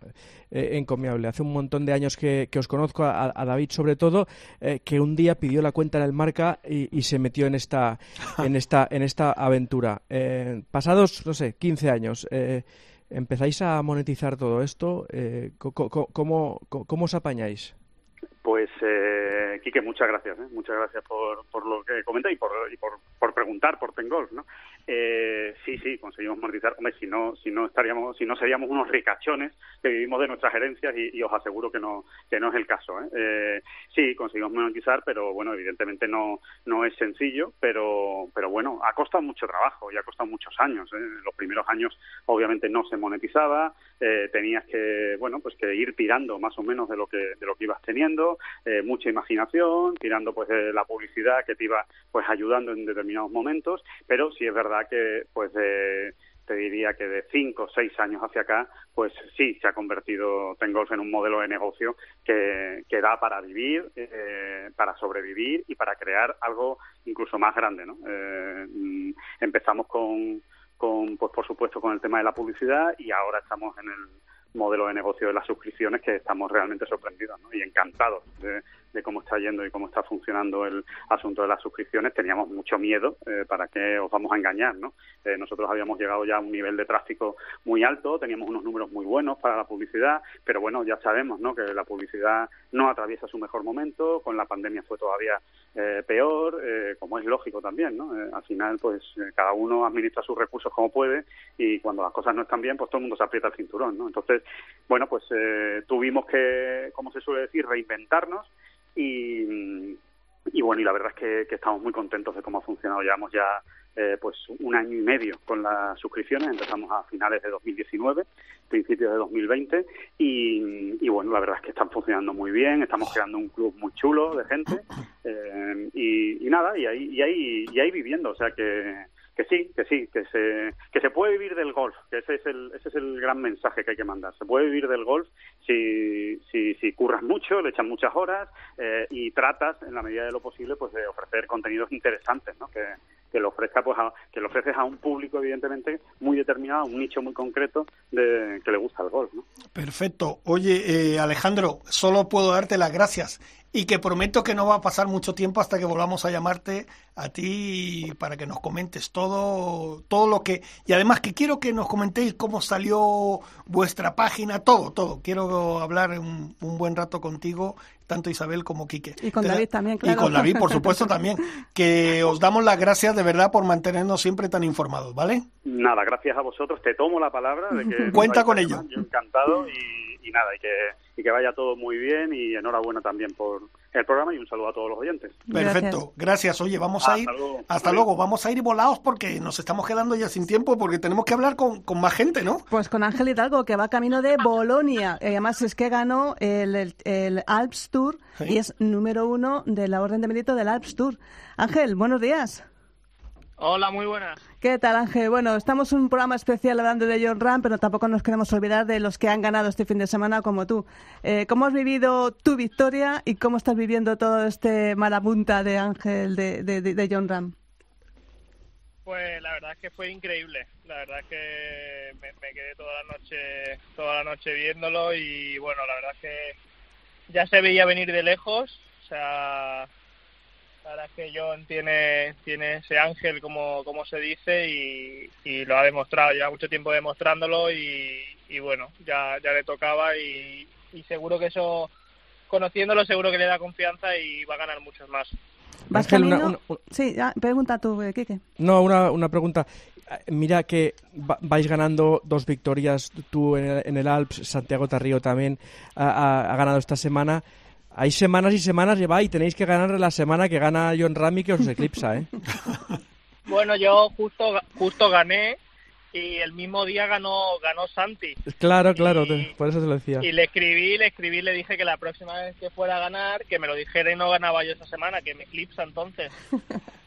eh, encomiable. Hace un montón de años que, que os conozco, a, a, David sobre todo, eh, que un día pidió la cuenta en el marca y, y se metió en esta, en esta, en esta aventura. Eh, pasados, no sé, 15 años, eh, ¿empezáis a monetizar todo esto? Eh, ¿cómo, cómo, ¿Cómo os apañáis? Pues, eh, Quique, muchas gracias. ¿eh? Muchas gracias por, por lo que comenta y por, y por, preguntar por Tengolf, ¿no? Eh, sí, sí, conseguimos monetizar. Hombre, si no, si no estaríamos, si no seríamos unos ricachones que vivimos de nuestras herencias y, os aseguro que no, que no es el caso. ¿eh? Eh, sí, conseguimos monetizar, pero bueno, evidentemente no, no es sencillo, pero, pero bueno, ha costado mucho trabajo y ha costado muchos años. ¿eh? Los primeros años, obviamente, no se monetizaba, eh, tenías que, bueno, pues que ir tirando más o menos de lo que, de lo que ibas teniendo, eh, mucha imaginación, tirando pues de la publicidad que te iba pues ayudando en determinados momentos, pero sí es verdad que pues de te diría que de cinco o seis años hacia acá, pues sí, se ha convertido Tengolf en un modelo de negocio que, que da para vivir, eh, para sobrevivir y para crear algo incluso más grande, ¿no? Eh, empezamos con, con, pues por supuesto, con el tema de la publicidad y ahora estamos en el modelo de negocio de las suscripciones que estamos realmente sorprendidos ¿no? y encantados de, de, cómo está yendo y cómo está funcionando el asunto de las suscripciones. Teníamos mucho miedo, eh, para qué os vamos a engañar, ¿no? Eh, nosotros habíamos llegado ya a un nivel de tráfico muy alto, teníamos unos números muy buenos para la publicidad, pero bueno, ya sabemos, ¿no? Que la publicidad no atraviesa su mejor momento, con la pandemia fue todavía eh, peor, eh, como es lógico también, ¿no? Eh, al final, pues cada uno administra sus recursos como puede y cuando las cosas no están bien, pues todo el mundo se aprieta el cinturón, ¿no? Entonces, bueno, pues tuvimos que, como se suele decir, reinventarnos y, y bueno, y la verdad es que, que, estamos muy contentos de cómo ha funcionado. Llevamos ya eh, pues un año y medio con las suscripciones. Empezamos a finales de 2019, principios de 2020 y, y bueno, la verdad es que están funcionando muy bien. Estamos creando un club muy chulo de gente eh, y, y, nada, y ahí, y ahí, y ahí viviendo. O sea que que sí, que sí, que se, que se puede vivir del golf, que ese es el, ese es el gran mensaje que hay que mandar. Se puede vivir del golf si, si, si curras mucho, le echas muchas horas eh, y tratas, en la medida de lo posible, pues de ofrecer contenidos interesantes, ¿no? Que, que lo ofrezca pues a, que lo ofreces a un público evidentemente muy determinado, un nicho muy concreto de que le gusta el golf, ¿no? Perfecto. Oye, eh, Alejandro, solo puedo darte las gracias y que prometo que no va a pasar mucho tiempo hasta que volvamos a llamarte a ti para que nos comentes todo todo lo que y además que quiero que nos comentéis cómo salió vuestra página todo todo quiero hablar un, un buen rato contigo tanto Isabel como Quique. Y con David también, claro. Y con David, por supuesto, también. Que os damos las gracias de verdad por mantenernos siempre tan informados, ¿vale? Nada, gracias a vosotros. Te tomo la palabra de que... Cuenta con ello. Yo encantado y, y nada, y que, y que vaya todo muy bien y enhorabuena también por el programa y un saludo a todos los oyentes. Perfecto, gracias. gracias. Oye, vamos a ir... Hasta luego. Hasta luego. Vamos a ir volados porque nos estamos quedando ya sin tiempo porque tenemos que hablar con, con más gente, ¿no? Pues con Ángel Hidalgo, que va camino de Bolonia. Y además es que ganó el, el, el Alps Tour ¿Sí? y es número uno de la Orden de Mérito del Alps Tour. Ángel, buenos días. Hola, muy buenas. ¿Qué tal, Ángel? Bueno, estamos en un programa especial hablando de John Ram, pero tampoco nos queremos olvidar de los que han ganado este fin de semana como tú. Eh, ¿Cómo has vivido tu victoria y cómo estás viviendo todo este marabunta de Ángel de, de, de John Ram? Pues la verdad es que fue increíble. La verdad es que me, me, quedé toda la noche, toda la noche viéndolo y bueno, la verdad es que ya se veía venir de lejos. O sea, la verdad es que John tiene, tiene ese ángel, como, como se dice, y, y lo ha demostrado. Lleva mucho tiempo demostrándolo y, y bueno, ya, ya le tocaba y, y seguro que eso, conociéndolo, seguro que le da confianza y va a ganar muchos más. ¿Vas Ángel, una- camino? una- Sí, ya, pregunta tú, eh, Quique. No, una, una pregunta. Mira que va- vais ganando dos victorias, tú en el, en el Alps, Santiago Tarrío también ha, ha- ha ganado esta semana. Hay semanas y semanas lleva y tenéis que ganar la semana que gana John Rami que os eclipsa, ¿eh? Bueno, yo justo, justo gané y el mismo día ganó, ganó Santi. Claro, claro, te- por eso te lo decía. Y le escribí, le escribí, le dije que la próxima vez que fuera a ganar, que me lo dijera y no ganaba yo esa semana, que me eclipsa entonces.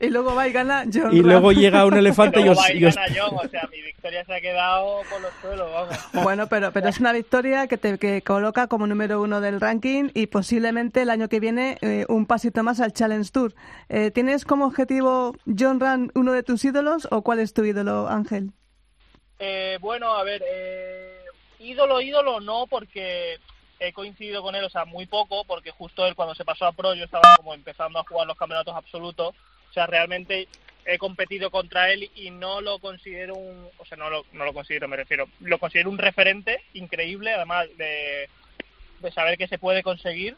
Y luego va y gana John Y Ram. luego llega un elefante y Luego os... va y gana John, o sea, mi victoria se ha quedado por los suelos, vamos. Bueno, pero, pero es una victoria que te que coloca como número uno del ranking y posiblemente el año que viene eh, un pasito más al Challenge Tour. Eh, ¿Tienes como objetivo John Ram uno de tus ídolos o cuál es tu ídolo, Ángel? Eh, bueno, a ver, eh, ídolo, ídolo no, porque he coincidido con él, o sea, muy poco, porque justo él cuando se pasó a Pro yo estaba como empezando a jugar los campeonatos absolutos, o sea, realmente he competido contra él y no lo considero un, o sea, no lo, no lo considero, me refiero, lo considero un referente increíble, además de, de saber que se puede conseguir,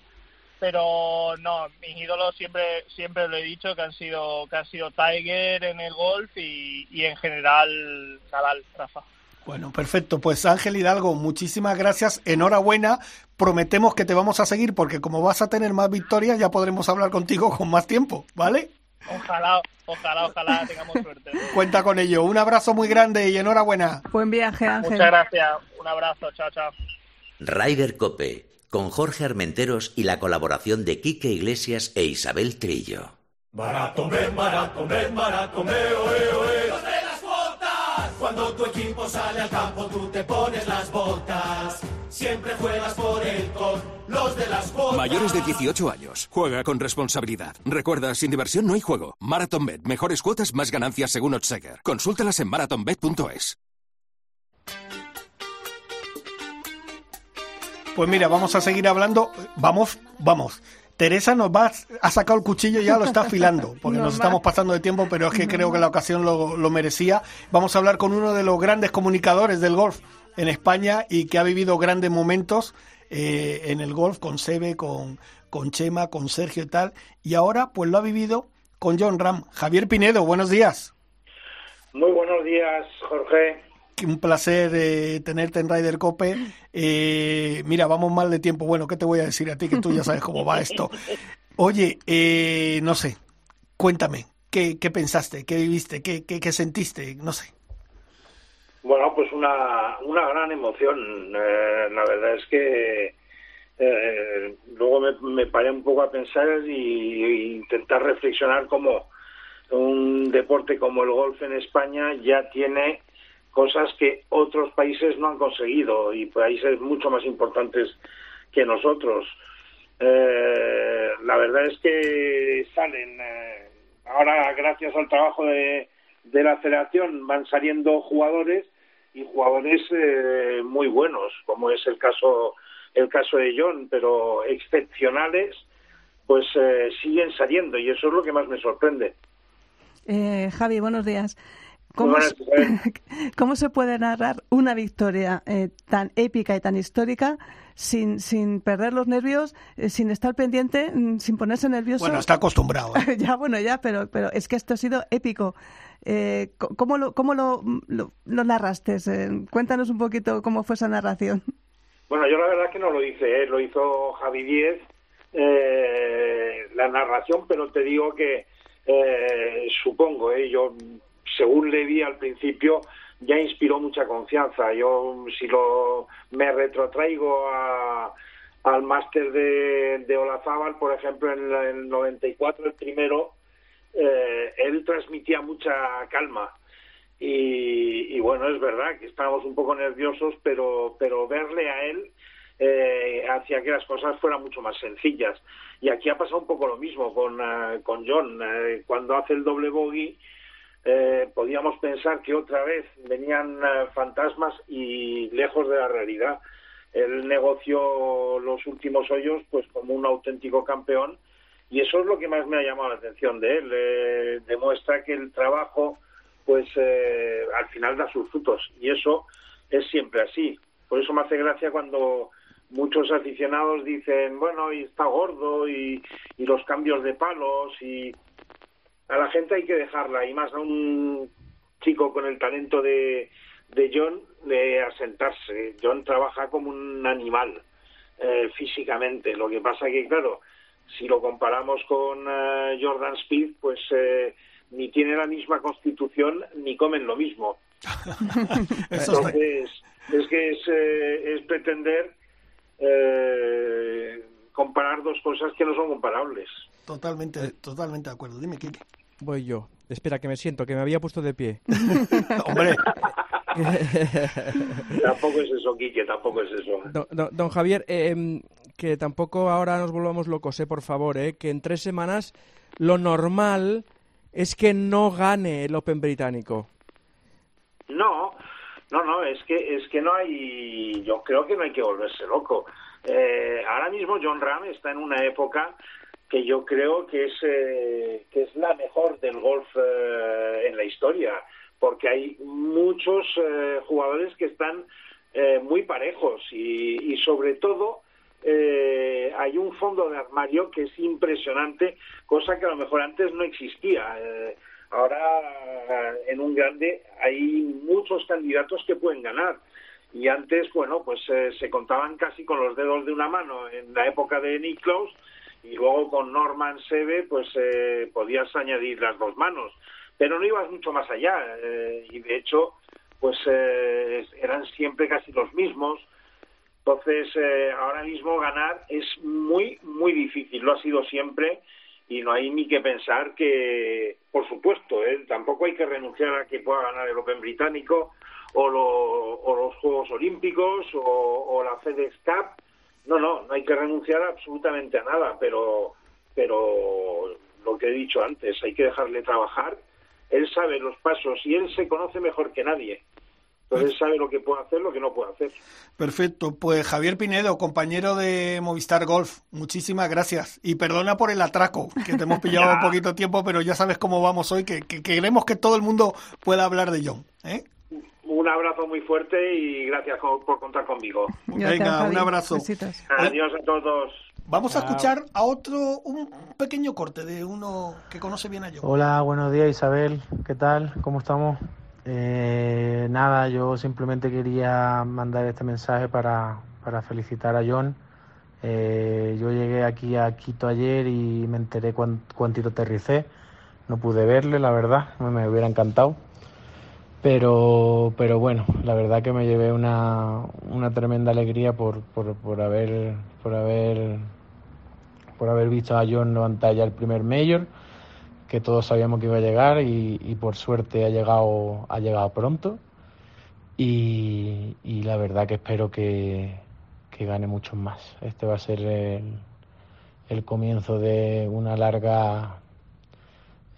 pero no, mis ídolos siempre siempre lo he dicho que han sido que han sido Tiger en el golf y, y en general Nadal, Rafa. Bueno, perfecto. Pues Ángel Hidalgo, muchísimas gracias. Enhorabuena. Prometemos que te vamos a seguir porque como vas a tener más victorias ya podremos hablar contigo con más tiempo, ¿vale? Ojalá, ojalá, ojalá tengamos suerte. Cuenta con ello. Un abrazo muy grande y enhorabuena. Buen viaje, Ángel. Muchas gracias, un abrazo, chao, chao. Ryder Cope, con Jorge Armenteros y la colaboración de Quique Iglesias e Isabel Trillo. Maratón, maratón, maratón, oe, oe. Los de las botas. Cuando tu equipo sale al campo, tú te pones las botas. Siempre juegas por el con los de las botas. Mayores de 18 años. Juega con responsabilidad. Recuerda, sin diversión no hay juego. MarathonBet. Mejores cuotas, más ganancias según Odseger. Consúltalas en marathonbet.es. Pues mira, vamos a seguir hablando. Vamos, vamos. Teresa nos va ha sacado el cuchillo y ya lo está afilando, porque nos estamos pasando de tiempo, pero es que creo que la ocasión lo, lo merecía. Vamos a hablar con uno de los grandes comunicadores del golf en España y que ha vivido grandes momentos eh, en el golf con Sebe, con, con Chema, con Sergio y tal. Y ahora pues lo ha vivido con John Ram. Javier Pinedo, buenos días. Muy buenos días, Jorge. Un placer eh, tenerte en Ryder Cope. Eh, mira, vamos mal de tiempo. Bueno, ¿qué te voy a decir a ti? Que tú ya sabes cómo va esto. Oye, eh, no sé, cuéntame, ¿qué, qué pensaste? ¿Qué viviste? ¿Qué, qué, qué sentiste? No sé. Bueno, pues una, una gran emoción. Eh, la verdad es que eh, luego me, me paré un poco a pensar y, intentar reflexionar cómo un deporte como el golf en España ya tiene cosas que otros países no han conseguido y países mucho más importantes que nosotros. Eh, la verdad es que salen, eh, ahora gracias al trabajo de, de la federación van saliendo jugadores y jugadores eh, muy buenos, como es el caso el caso de John, pero excepcionales, pues eh, siguen saliendo y eso es lo que más me sorprende. Eh, Javi, buenos días. ¿Cómo, se- cómo se puede narrar una victoria eh, tan épica y tan histórica sin, sin perder los nervios, eh, sin estar pendiente, mm, sin ponerse nervioso? Bueno, está acostumbrado. ¿eh? ya, bueno, ya, pero, pero es que esto ha sido épico. Eh, ¿Cómo lo, cómo lo, lo, narraste? Eh, cuéntanos un poquito cómo fue esa narración. Bueno, yo la verdad que no lo hice, ¿eh? lo hizo Javi Diez, eh, la narración, pero te digo que eh, supongo, ¿eh? yo según le vi al principio ya inspiró mucha confianza. Yo si lo me retrotraigo a, al máster de, de Olazábal, por ejemplo, en el 94, el primero, eh, él transmitía mucha calma. Y, bueno, es verdad que estábamos un poco nerviosos, pero, pero verle a él eh, hacía que las cosas fueran mucho más sencillas. Y aquí ha pasado un poco lo mismo con, eh, con John. Eh, cuando hace el doble bogey, eh, podíamos pensar que otra vez venían fantasmas y lejos de la realidad. Él negoció los últimos hoyos pues como un auténtico campeón y eso es lo que más me ha llamado la atención de él. demuestra que el trabajo pues al final da sus frutos y eso es siempre así. Por eso me hace gracia cuando muchos aficionados dicen, bueno, y está gordo y, y los cambios de palos y a la gente hay que dejarla y más a un chico con el talento de, de John de asentarse. John trabaja como un animal eh, físicamente. Lo que pasa que, claro, si lo comparamos con eh, Jordan Speed, pues eh, ni tiene la misma constitución ni comen lo mismo. Entonces, es que es, es pretender eh, comparar dos cosas que no son comparables. Totalmente, totalmente de acuerdo. Dime, Kike. Voy yo. Espera, que me siento, que me había puesto de pie. Hombre. tampoco es eso, Quique, tampoco es eso. Don, Javier, em, que tampoco ahora nos volvamos locos, eh, por favor, eh, que en tres semanas lo normal es que no gane el Open británico. No, no, no, es que, es que no hay, yo creo que no hay que volverse loco. Eh, ahora mismo John Ram está en una época que yo creo que es, eh, que es la mejor del golf eh, en la historia, porque hay muchos jugadores que están muy parejos y, y sobre todo hay un fondo de armario que es impresionante, cosa que a lo mejor antes no existía. Ahora, en un grande hay muchos candidatos que pueden ganar. Y antes, bueno, pues eh, se contaban casi con los dedos de una mano en la época de Nick Close y luego con Norman Seve, pues eh, podías añadir las dos manos. Pero no ibas mucho más allá. Eh, y de hecho, pues eran siempre casi los mismos. Entonces, ahora mismo ganar es muy, muy difícil. Lo ha sido siempre y no hay ni que pensar que, por supuesto, ¿eh? tampoco hay que renunciar a que pueda ganar el Open británico o, los Juegos Olímpicos o, la FedEx Cup. No, no, no hay que renunciar absolutamente a nada, pero, pero lo que he dicho antes, hay que dejarle trabajar. Él sabe los pasos y él se conoce mejor que nadie. Entonces sabe lo que puede hacer, lo que no puede hacer. Perfecto. Pues Javier Pinedo, compañero de Movistar Golf, muchísimas gracias. Y perdona por el atraco, que te hemos pillado un poquito tiempo, pero ya sabes cómo vamos hoy, que, queremos que todo el mundo pueda hablar de John. ¿eh? Un abrazo muy fuerte y gracias por contar conmigo. Venga, un abrazo. Adiós a todos. Vamos a escuchar a otro, un pequeño corte de uno que conoce bien a John. Hola, buenos días Isabel, ¿qué tal? ¿Cómo estamos? Eh, nada, yo simplemente quería mandar este mensaje para, para felicitar a John. Eh, yo llegué aquí a Quito ayer y me enteré cuántito aterricé. No pude verle, la verdad, me hubiera encantado. Pero, pero bueno, la verdad que me llevé una, una tremenda alegría por, por, por, haber, por, haber, por haber visto a John levantar ya el primer mayor que todos sabíamos que iba a llegar y, por suerte ha llegado, ha llegado pronto. Y, la verdad que espero que, gane muchos más. Este va a ser el, comienzo de una larga,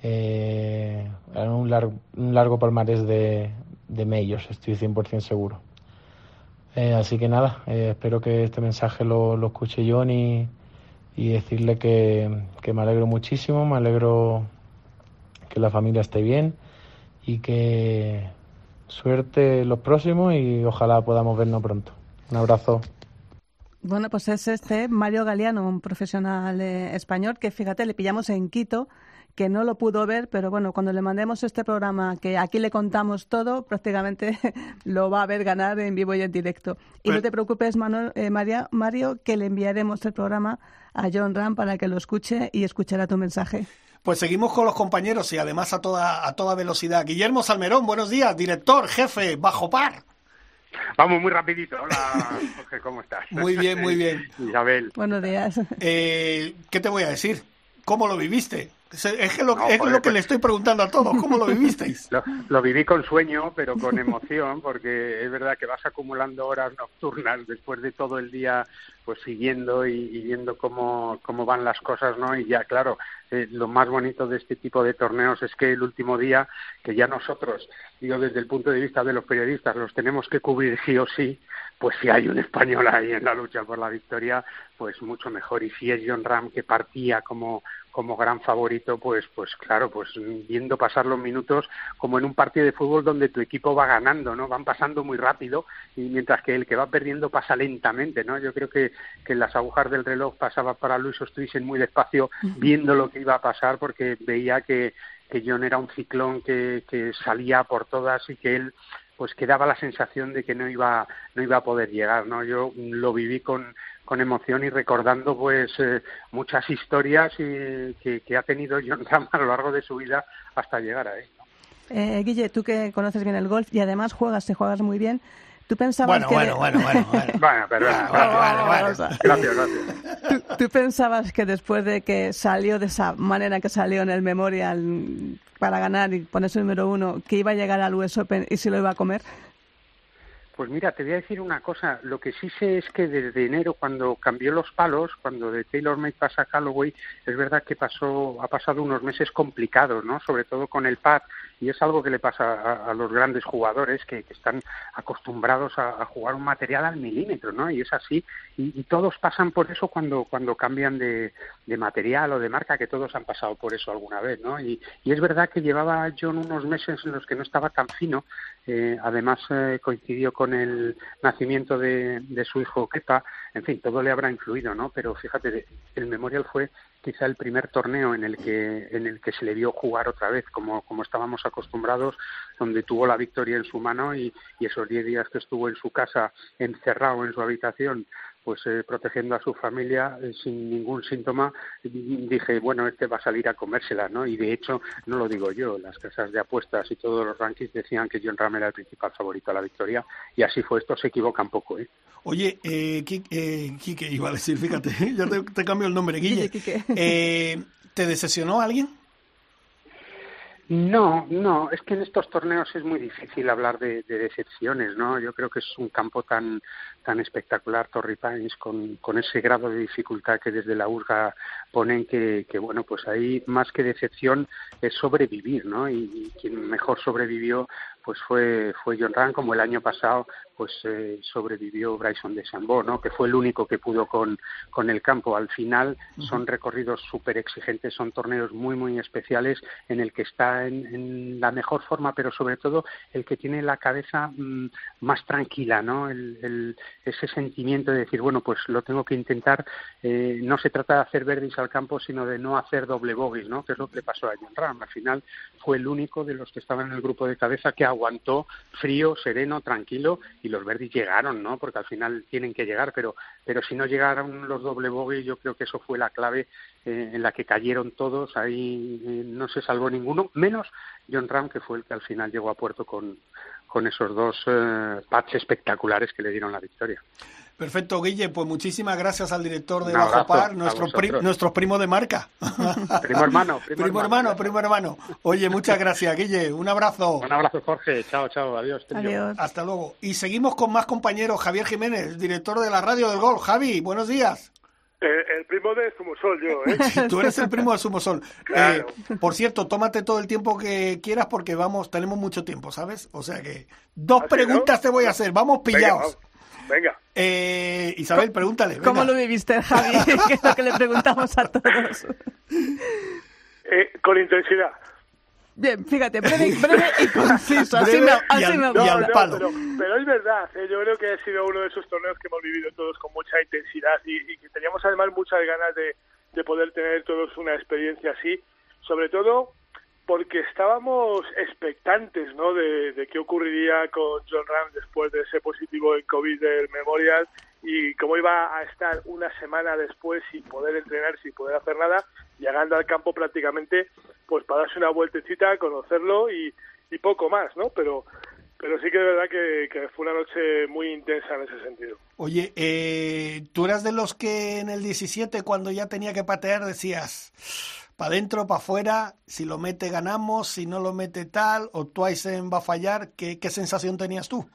eh, un, largo, palmarés de, de medios, estoy 100% seguro. Eh, así que nada, eh, espero que este mensaje lo, lo escuche John y, y decirle que, que me alegro muchísimo, me alegro que la familia esté bien y que suerte los próximos y ojalá podamos vernos pronto. Un abrazo. Bueno, pues es este Mario Galeano, un profesional eh, español que fíjate, le pillamos en Quito, que no lo pudo ver, pero bueno, cuando le mandemos este programa, que aquí le contamos todo, prácticamente lo va a ver ganar en vivo y en directo. Y no te preocupes, Manuel, eh, María, Mario, que le enviaremos el programa a John Ram para que lo escuche y escuchará tu mensaje. Pues seguimos con los compañeros y además a toda, a toda velocidad. Guillermo Salmerón, buenos días, director, jefe, bajo par. Vamos muy rapidito. Hola, Jorge, ¿cómo estás? Muy bien, muy bien. Isabel. Buenos días. Eh, ¿Qué te voy a decir? ¿Cómo lo viviste? Es, lo, es lo que pues le estoy preguntando a todos, ¿cómo lo vivisteis? lo, viví con sueño, pero con emoción, porque es verdad que vas acumulando horas nocturnas después de todo el día pues siguiendo y, viendo cómo, cómo van las cosas, ¿no? Y ya, claro, eh, lo más bonito de este tipo de torneos es que el último día, que ya nosotros, digo desde el punto de vista de los periodistas, los tenemos que cubrir sí o sí, pues si hay un español ahí en la lucha por la victoria, pues mucho mejor. Y si es John Ram que partía como como gran favorito, pues, pues claro, pues viendo pasar los minutos como en un partido de fútbol donde tu equipo va ganando, ¿no? Van pasando muy rápido y mientras que el que va perdiendo pasa lentamente, ¿no? Yo creo que, que las agujas del reloj pasaba para Luis Ostuisen muy despacio viendo lo que iba a pasar porque veía que, que John era un ciclón que, que salía por todas y que él pues quedaba la sensación de que no iba no iba a poder llegar no yo lo viví con con emoción y recordando pues eh, muchas historias y, que, ha tenido John Ram a lo largo de su vida hasta llegar a él. Eh, Guille, tú que conoces bien el golf y además juegas, te juegas muy bien, ¿Tú pensabas bueno, que bueno, bueno, bueno, bueno, pero, gracias, gracias. ¿Tú, pensabas que después de que salió de esa manera que salió en el Memorial para ganar y ponerse número uno, que iba a llegar al US Open y se lo iba a comer? Pues mira, te voy a decir una cosa. Lo que sí sé es que desde enero, cuando cambió los palos, cuando de Taylor Made pasa a Callaway, es verdad que pasó, ha pasado unos meses complicados, ¿no? Sobre todo con el pad y es algo que le pasa a, los grandes jugadores que, están acostumbrados a, jugar un material al milímetro, ¿no? Y es así, y, todos pasan por eso cuando, cuando cambian de, material o de marca, que todos han pasado por eso alguna vez, ¿no? Y, es verdad que llevaba John unos meses en los que no estaba tan fino, eh, además eh, coincidió con el nacimiento de, de su hijo Kepa, en fin, todo le habrá influido, ¿no? Pero fíjate, el Memorial fue quizá el primer torneo en el que en el que se le vio jugar otra vez como, como estábamos acostumbrados donde tuvo la victoria en su mano y, y esos diez días que estuvo en su casa encerrado en su habitación pues eh, protegiendo a su familia eh, sin ningún síntoma, dije, bueno, este va a salir a comérsela, ¿no? Y de hecho, no lo digo yo, las casas de apuestas y todos los rankings decían que John Ram era el principal favorito a la victoria, y así fue esto, se equivocan poco, ¿eh? Oye, eh, Quique, eh, iba a decir, fíjate, ya te, cambio el nombre, Guille. Eh, ¿Te decepcionó alguien? No, no, es que en estos torneos es muy difícil hablar de, decepciones, ¿no? Yo creo que es un campo tan tan espectacular Torrey Pines con, ese grado de dificultad que desde la URGA ponen que, que bueno, pues ahí más que decepción es sobrevivir, ¿no? y quien mejor sobrevivió pues fue, fue John Ram, como el año pasado pues eh, sobrevivió Bryson de Chambó, ¿no? que fue el único que pudo con, con el campo. Al final son recorridos súper exigentes, son torneos muy, muy especiales en el que está en, la mejor forma, pero sobre todo el que tiene la cabeza mm, más tranquila, ¿no? El, ese sentimiento de decir, bueno, pues lo tengo que intentar, eh, no se trata de hacer verdes al campo, sino de no hacer doble bogies, ¿no? que es lo que le pasó a John Ram. Al final fue el único de los que estaban en el grupo de cabeza que aguantó frío, sereno, tranquilo y los verdes llegaron, ¿no? Porque al final tienen que llegar, pero pero si no llegaron los doble bogies, yo creo que eso fue la clave eh, en la que cayeron todos. Ahí eh, no se salvó ninguno, menos John Ram, que fue el que al final llegó a puerto con, con esos dos eh, espectaculares que le dieron la victoria. Perfecto, Guille. Pues muchísimas gracias al director de Bajo Par, nuestro, nuestro primo de marca. Primo hermano. Primo, hermano, primo hermano. Oye, muchas gracias, Guille. Un abrazo. Un abrazo, Jorge. Chao, chao. Adiós. Adiós. Hasta luego. Y seguimos con más compañeros. Javier Jiménez, director de la Radio del Gol. Javi, buenos días. el primo de Sumosol, yo, ¿eh? Tú eres el primo de Sumosol. Eh, por cierto, tómate todo el tiempo que quieras porque vamos, tenemos mucho tiempo, ¿sabes? O sea que dos ¿Ah, preguntas te voy a hacer. Vamos pillados. Venga. Eh, Isabel, pregúntale. ¿Cómo lo viviste, Javi? que es lo que le preguntamos a todos. Eh, con intensidad. Bien, fíjate, breve, y conciso, así me, así me gusta. pero, es verdad, eh, yo creo que ha sido uno de esos torneos que hemos vivido todos con mucha intensidad y, que teníamos además muchas ganas de, de poder tener todos una experiencia así, sobre todo porque estábamos expectantes ¿no? de, qué ocurriría con John Ram después de ese positivo en COVID del Memorial y cómo iba a estar una semana después sin poder entrenar, sin poder hacer nada, llegando al campo prácticamente pues para darse una vueltecita, conocerlo y, poco más, ¿no? Pero pero sí que es verdad que, que, fue una noche muy intensa en ese sentido. Oye, eh, ¿tú eras de los que en el 17, cuando ya tenía que patear, decías, para adentro, para afuera, si lo mete ganamos, si no lo mete tal, o Twice va a fallar, ¿qué, qué sensación tenías tú?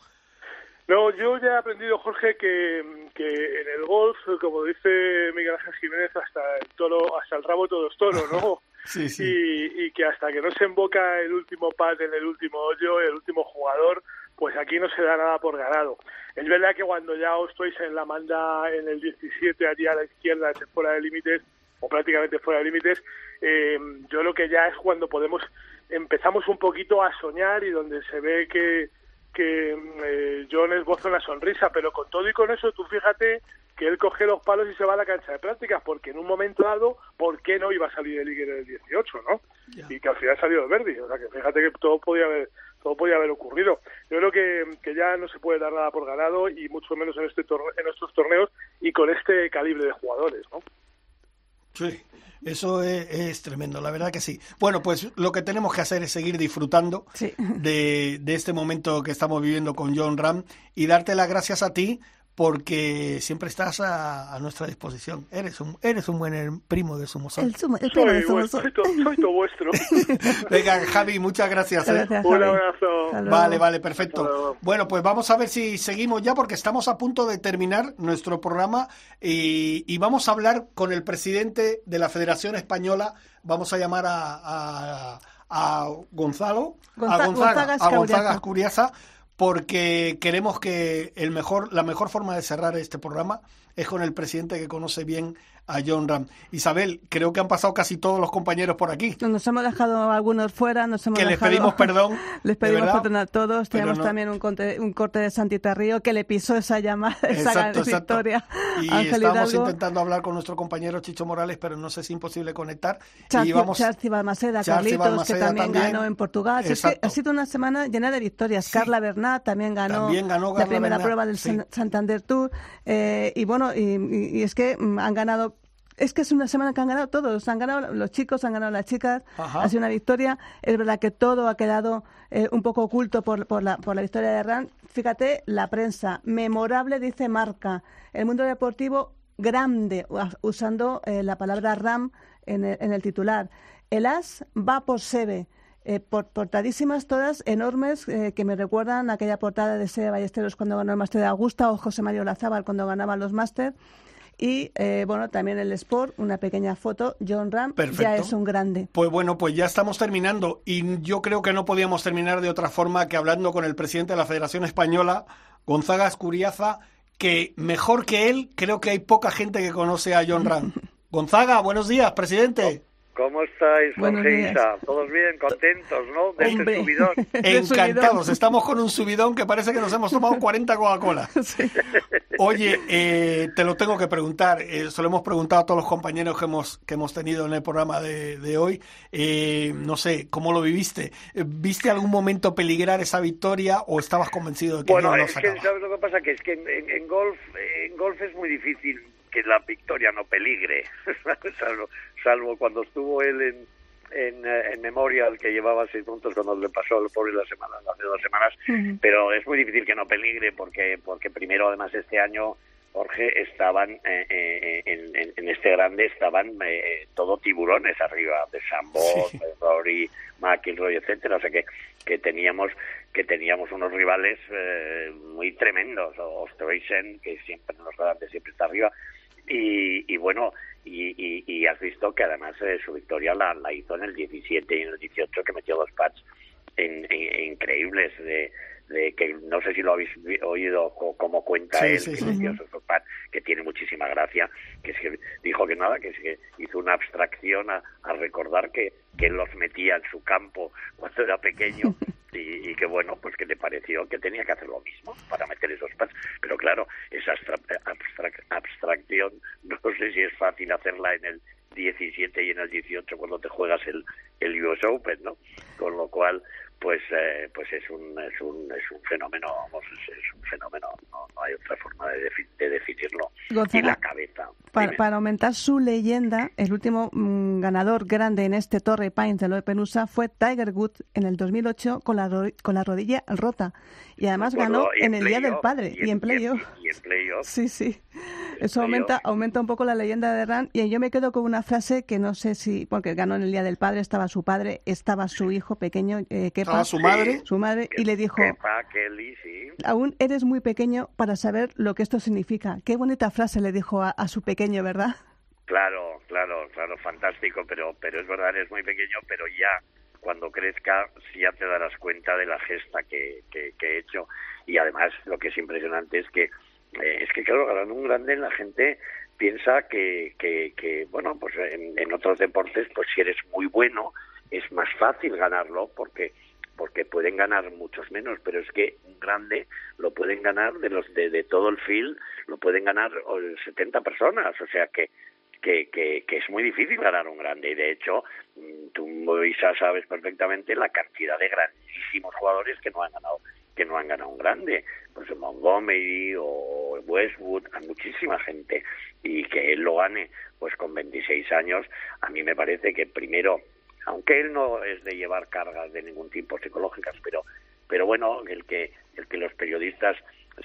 No, yo ya he aprendido, Jorge, que, en el golf, como dice Miguel Ángel Jiménez, hasta el toro, hasta el rabo todo es toro, ¿no? sí, sí. Y, y, que hasta que no se emboca el último pad en el último hoyo, el último jugador, pues aquí no se da nada por ganado. Es verdad que cuando ya os en la manda en el 17 allí a la izquierda, fuera de límites, o prácticamente fuera de límites, eh, yo creo que ya es cuando podemos, empezamos un poquito a soñar y donde se ve que que eh, John esboza una sonrisa, pero con todo y con eso, tú fíjate que él coge los palos y se va a la cancha de prácticas, porque en un momento dado, ¿por qué no iba a salir el líder del 18, no? Y que al final salió el Verdi, o sea que fíjate que todo podía haber todo podía haber ocurrido. Yo creo que, que ya no se puede dar nada por ganado y mucho menos en este en estos torneos y con este calibre de jugadores, ¿no? Sí, eso es, tremendo, la verdad que sí. Bueno, pues lo que tenemos que hacer es seguir disfrutando de, de, este momento que estamos viviendo con John Ram y darte las gracias a ti porque siempre estás a, nuestra disposición. Eres un eres un buen primo de Somosol. El, el primo de Soy, todo vuestro. Venga, Javi, muchas gracias. ¿eh? Un abrazo. Vale, vale, perfecto. Bueno, pues vamos a ver si seguimos ya porque estamos a punto de terminar nuestro programa y, y vamos a hablar con el presidente de la Federación Española. Vamos a llamar a, a, a Gonzalo, a Gonzaga, a Gonzaga Curiasa porque queremos que el mejor, la mejor forma de cerrar este programa es con el presidente que conoce bien a John Ram. Isabel, creo que han pasado casi todos los compañeros por aquí. Nos hemos dejado algunos fuera, nos hemos Que les pedimos perdón. les pedimos perdón a todos. Tenemos también un corte, un corte de Santita Río que le pisó esa llamada, esa victoria. Y estamos intentando hablar con nuestro compañero Chicho Morales, pero no sé si es imposible conectar. Charci, y vamos... Balmaceda, Carlitos, que también, ganó en Portugal. Es que ha sido una semana llena de victorias. Carla Bernat también ganó, la primera prueba del Santander Tour. Eh, y bueno, y es que mm, han ganado es que es una semana que han ganado todos. Han ganado los chicos, han ganado las chicas. Ha sido una victoria. Es verdad que todo ha quedado eh, un poco oculto por, por, la, por la victoria de Ram. Fíjate, la prensa. Memorable, dice Marca. El mundo deportivo, grande, usando eh, la palabra Ram en el, en el, titular. El As va por Sebe. Eh, portadísimas todas, enormes, que me recuerdan aquella portada de Sebe Ballesteros cuando ganó el Máster de Augusta o José Mario Lazábal cuando ganaban los Máster. Y eh, bueno, también el Sport, una pequeña foto. John Ram ya es un grande. Pues bueno, pues ya estamos terminando. Y yo creo que no podíamos terminar de otra forma que hablando con el presidente de la Federación Española, Gonzaga Escuriaza, que mejor que él, creo que hay poca gente que conoce a John Ram. Gonzaga, buenos días, presidente. ¿Cómo estáis, Jorge Isa? ¿Todos bien? ¿Contentos, no? De este subidón. Encantados. Estamos con un subidón que parece que nos hemos tomado 40 Coca-Cola. Oye, eh, te lo tengo que preguntar. Eh, se lo hemos preguntado a todos los compañeros que hemos, que hemos tenido en el programa de, hoy. Eh, no sé, ¿cómo lo viviste? ¿Viste algún momento peligrar esa victoria o estabas convencido de que bueno, no es que, ¿sabes lo que pasa? Que es que en, golf, en golf es muy difícil que la victoria no peligre, salvo, cuando estuvo él en, en, eh, en, Memorial, que llevaba seis puntos cuando le pasó al pobre la semana, hace dos semanas, pero es muy difícil que no peligre porque, porque primero, además, este año, Jorge, estaban eh, eh, en, en, este grande, estaban todo tiburones arriba, de Sambot, de Rory, McIlroy, etcétera, o sea que, que teníamos que teníamos unos rivales muy tremendos, Ostreisen, que siempre en los grandes siempre está arriba, y, bueno, y, has visto que además eh, su victoria la, hizo en el 17 y en el 18, que metió dos pads increíbles de, de que no sé si lo habéis oído como cuenta él, que metió esos pads, que tiene muchísima gracia, que es que dijo que nada, que, es que hizo una abstracción a, a recordar que, que él los metía en su campo cuando era pequeño y, que bueno, pues que le pareció que tenía que hacer lo mismo para meter esos pads. Pero claro, esa abstracción no sé si es fácil hacerla en el 17 y en el 18 cuando te juegas el, el US Open, ¿no? Con lo cual, pues eh, pues es un es un es un fenómeno vamos es, un fenómeno no, hay otra forma de, de definirlo. Y la cabeza para, aumentar su leyenda el último mm, ganador grande en este Torre Pines de lo de Penusa fue Tiger Woods en el 2008 con la con la rodilla rota Y además ganó en el Día del Padre y, en playoff. Y, en playoff. Sí, sí. Eso aumenta, aumenta un poco la leyenda de Ran. Y yo me quedo con una frase que no sé si, porque ganó en el Día del Padre, estaba su padre, estaba su hijo pequeño, eh, ¿Estaba su madre? Su madre, y le dijo, Kelly, sí. aún eres muy pequeño para saber lo que esto significa. Qué bonita frase le dijo a, a su pequeño, ¿verdad? Claro, claro, claro, fantástico, pero, pero es verdad, es muy pequeño, pero ya cuando crezca sí ya te darás cuenta de la gesta que, que, he hecho. Y además lo que es impresionante es que eh, es que claro ganando un grande la gente piensa que, que, bueno pues en, en, otros deportes pues si eres muy bueno es más fácil ganarlo porque porque pueden ganar muchos menos. Pero es que un grande lo pueden ganar de los de, de todo el field lo pueden ganar 70 personas. O sea que que, que, es muy difícil ganar un grande. Y de hecho mm, tú Moisa sabes perfectamente la cantidad de grandísimos jugadores que no han ganado que no han ganado un grande. Pues Montgomery o Westwood hay muchísima gente. Y que él lo gane pues con 26 años a mí me parece que primero aunque él no es de llevar cargas de ningún tipo psicológicas pero pero bueno el que el que los periodistas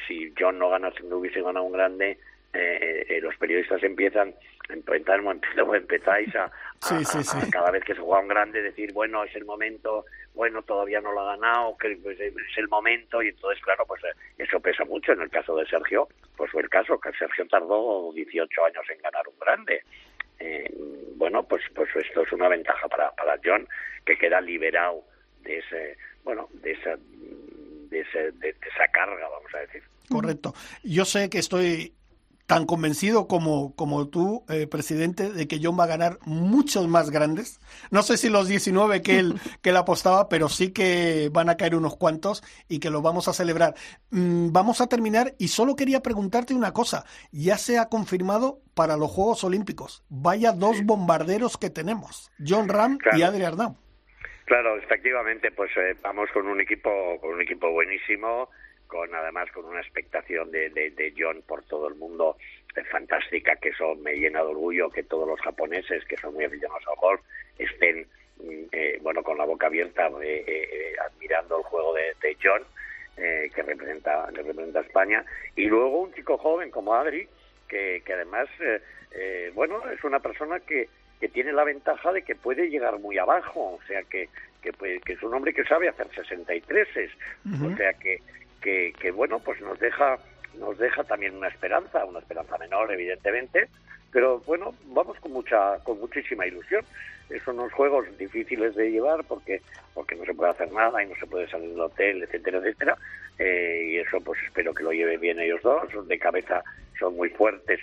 si John no gana si no hubiese ganado un grande eh, eh, los periodistas empiezan empezáis a, cada vez que se juega un grande decir bueno es el momento bueno todavía no lo ha ganado que pues, es el momento y entonces claro pues eh, eso pesa mucho. En el caso de Sergio pues fue el caso que Sergio tardó 18 años en ganar un grande. Eh, bueno pues pues esto es una ventaja para para John que queda liberado de ese bueno de esa de, ese, de esa carga vamos a decir. Correcto. Yo sé que estoy tan convencido como, como tú, eh, presidente, de que John va a ganar muchos más grandes. No sé si los 19 que él, que él apostaba, pero sí que van a caer unos cuantos y que los vamos a celebrar. Mm, vamos a terminar y solo quería preguntarte una cosa. Ya se ha confirmado para los Juegos Olímpicos. Vaya dos bombarderos que tenemos, John Ram y Adrián Arnau. Claro, efectivamente, pues eh, vamos con un equipo, con un equipo buenísimo con además con una expectación de, de, John por todo el mundo eh, fantástica, que eso me llena de orgullo que todos los japoneses que son muy aficionados al golf estén mm, eh, bueno con la boca abierta eh, admirando el juego de, John que representa que representa a España. Y luego un chico joven como Adri que, que además bueno es una persona que que tiene la ventaja de que puede llegar muy abajo, o sea que que, que es un hombre que sabe hacer 63 es, o sea que que, que bueno, pues nos deja nos deja también una esperanza, una esperanza menor, evidentemente, pero bueno, vamos con mucha, con muchísima ilusión. Son unos juegos difíciles de llevar porque, porque no se puede hacer nada y no se puede salir del hotel, etcétera, etcétera. Eh, y eso, pues espero que lo lleven bien ellos dos. De cabeza son muy fuertes,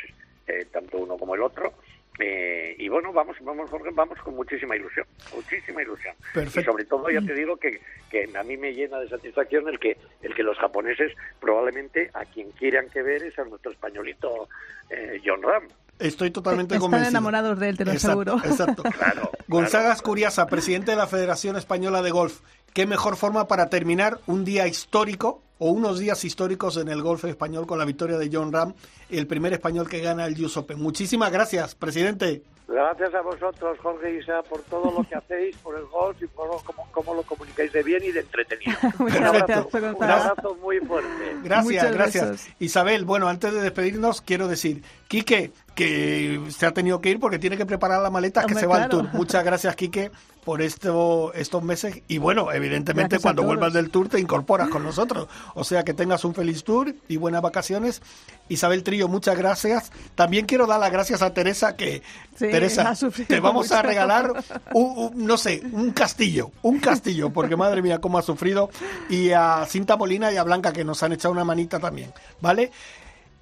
eh, tanto uno como el otro. Eh, y bueno, vamos, vamos, vamos con muchísima ilusión, muchísima ilusión. Y sobre todo, ya te digo que, que a mí me llena de satisfacción el que, el que los japoneses probablemente a quien quieran que ver es a nuestro españolito eh, John Ram. Estoy totalmente convencido. Están enamorados de él, te lo aseguro. Exacto. claro, Gonzaga Escuriasa, presidente de la Federación Española de Golf. ¿Qué mejor forma para terminar un día histórico o unos días históricos en el golf español con la victoria de John Ram, el primer español que gana el US Open? Muchísimas gracias, presidente. Gracias a vosotros, Jorge y Isa, por todo lo que hacéis, por el golf y por cómo, lo comunicáis de bien y de entretenido. un, abrazo, muy fuerte. Gracias, gracias. Isabel, bueno, antes de despedirnos, quiero decir, Quique, que se ha tenido que ir porque tiene que preparar la maleta que se va al tour. Muchas gracias, Quique, por esto, estos meses. Y bueno, evidentemente cuando vuelvas del tour te incorporas con nosotros. O sea, que tengas un feliz tour y buenas vacaciones. Isabel Trillo, muchas gracias. También quiero dar las gracias a Teresa, que Teresa, te vamos a regalar, un, no sé, un castillo, un castillo, porque madre mía, cómo ha sufrido. Y a Cinta Molina y a Blanca, que nos han echado una manita también, ¿vale?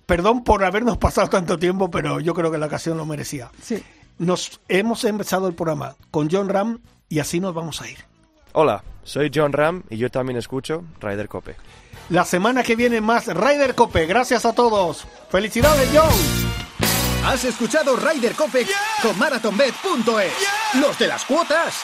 Perdón por habernos pasado tanto tiempo, pero yo creo que la ocasión lo merecía. Sí. Nos hemos empezado el programa con John Ram y así nos vamos a ir. Hola, soy John Ram y yo también escucho Ryder Cope. La semana que viene más Ryder Cope. Gracias a todos. ¡Felicidades, John! Has escuchado Ryder Cope con MarathonBet.es. Los de las cuotas.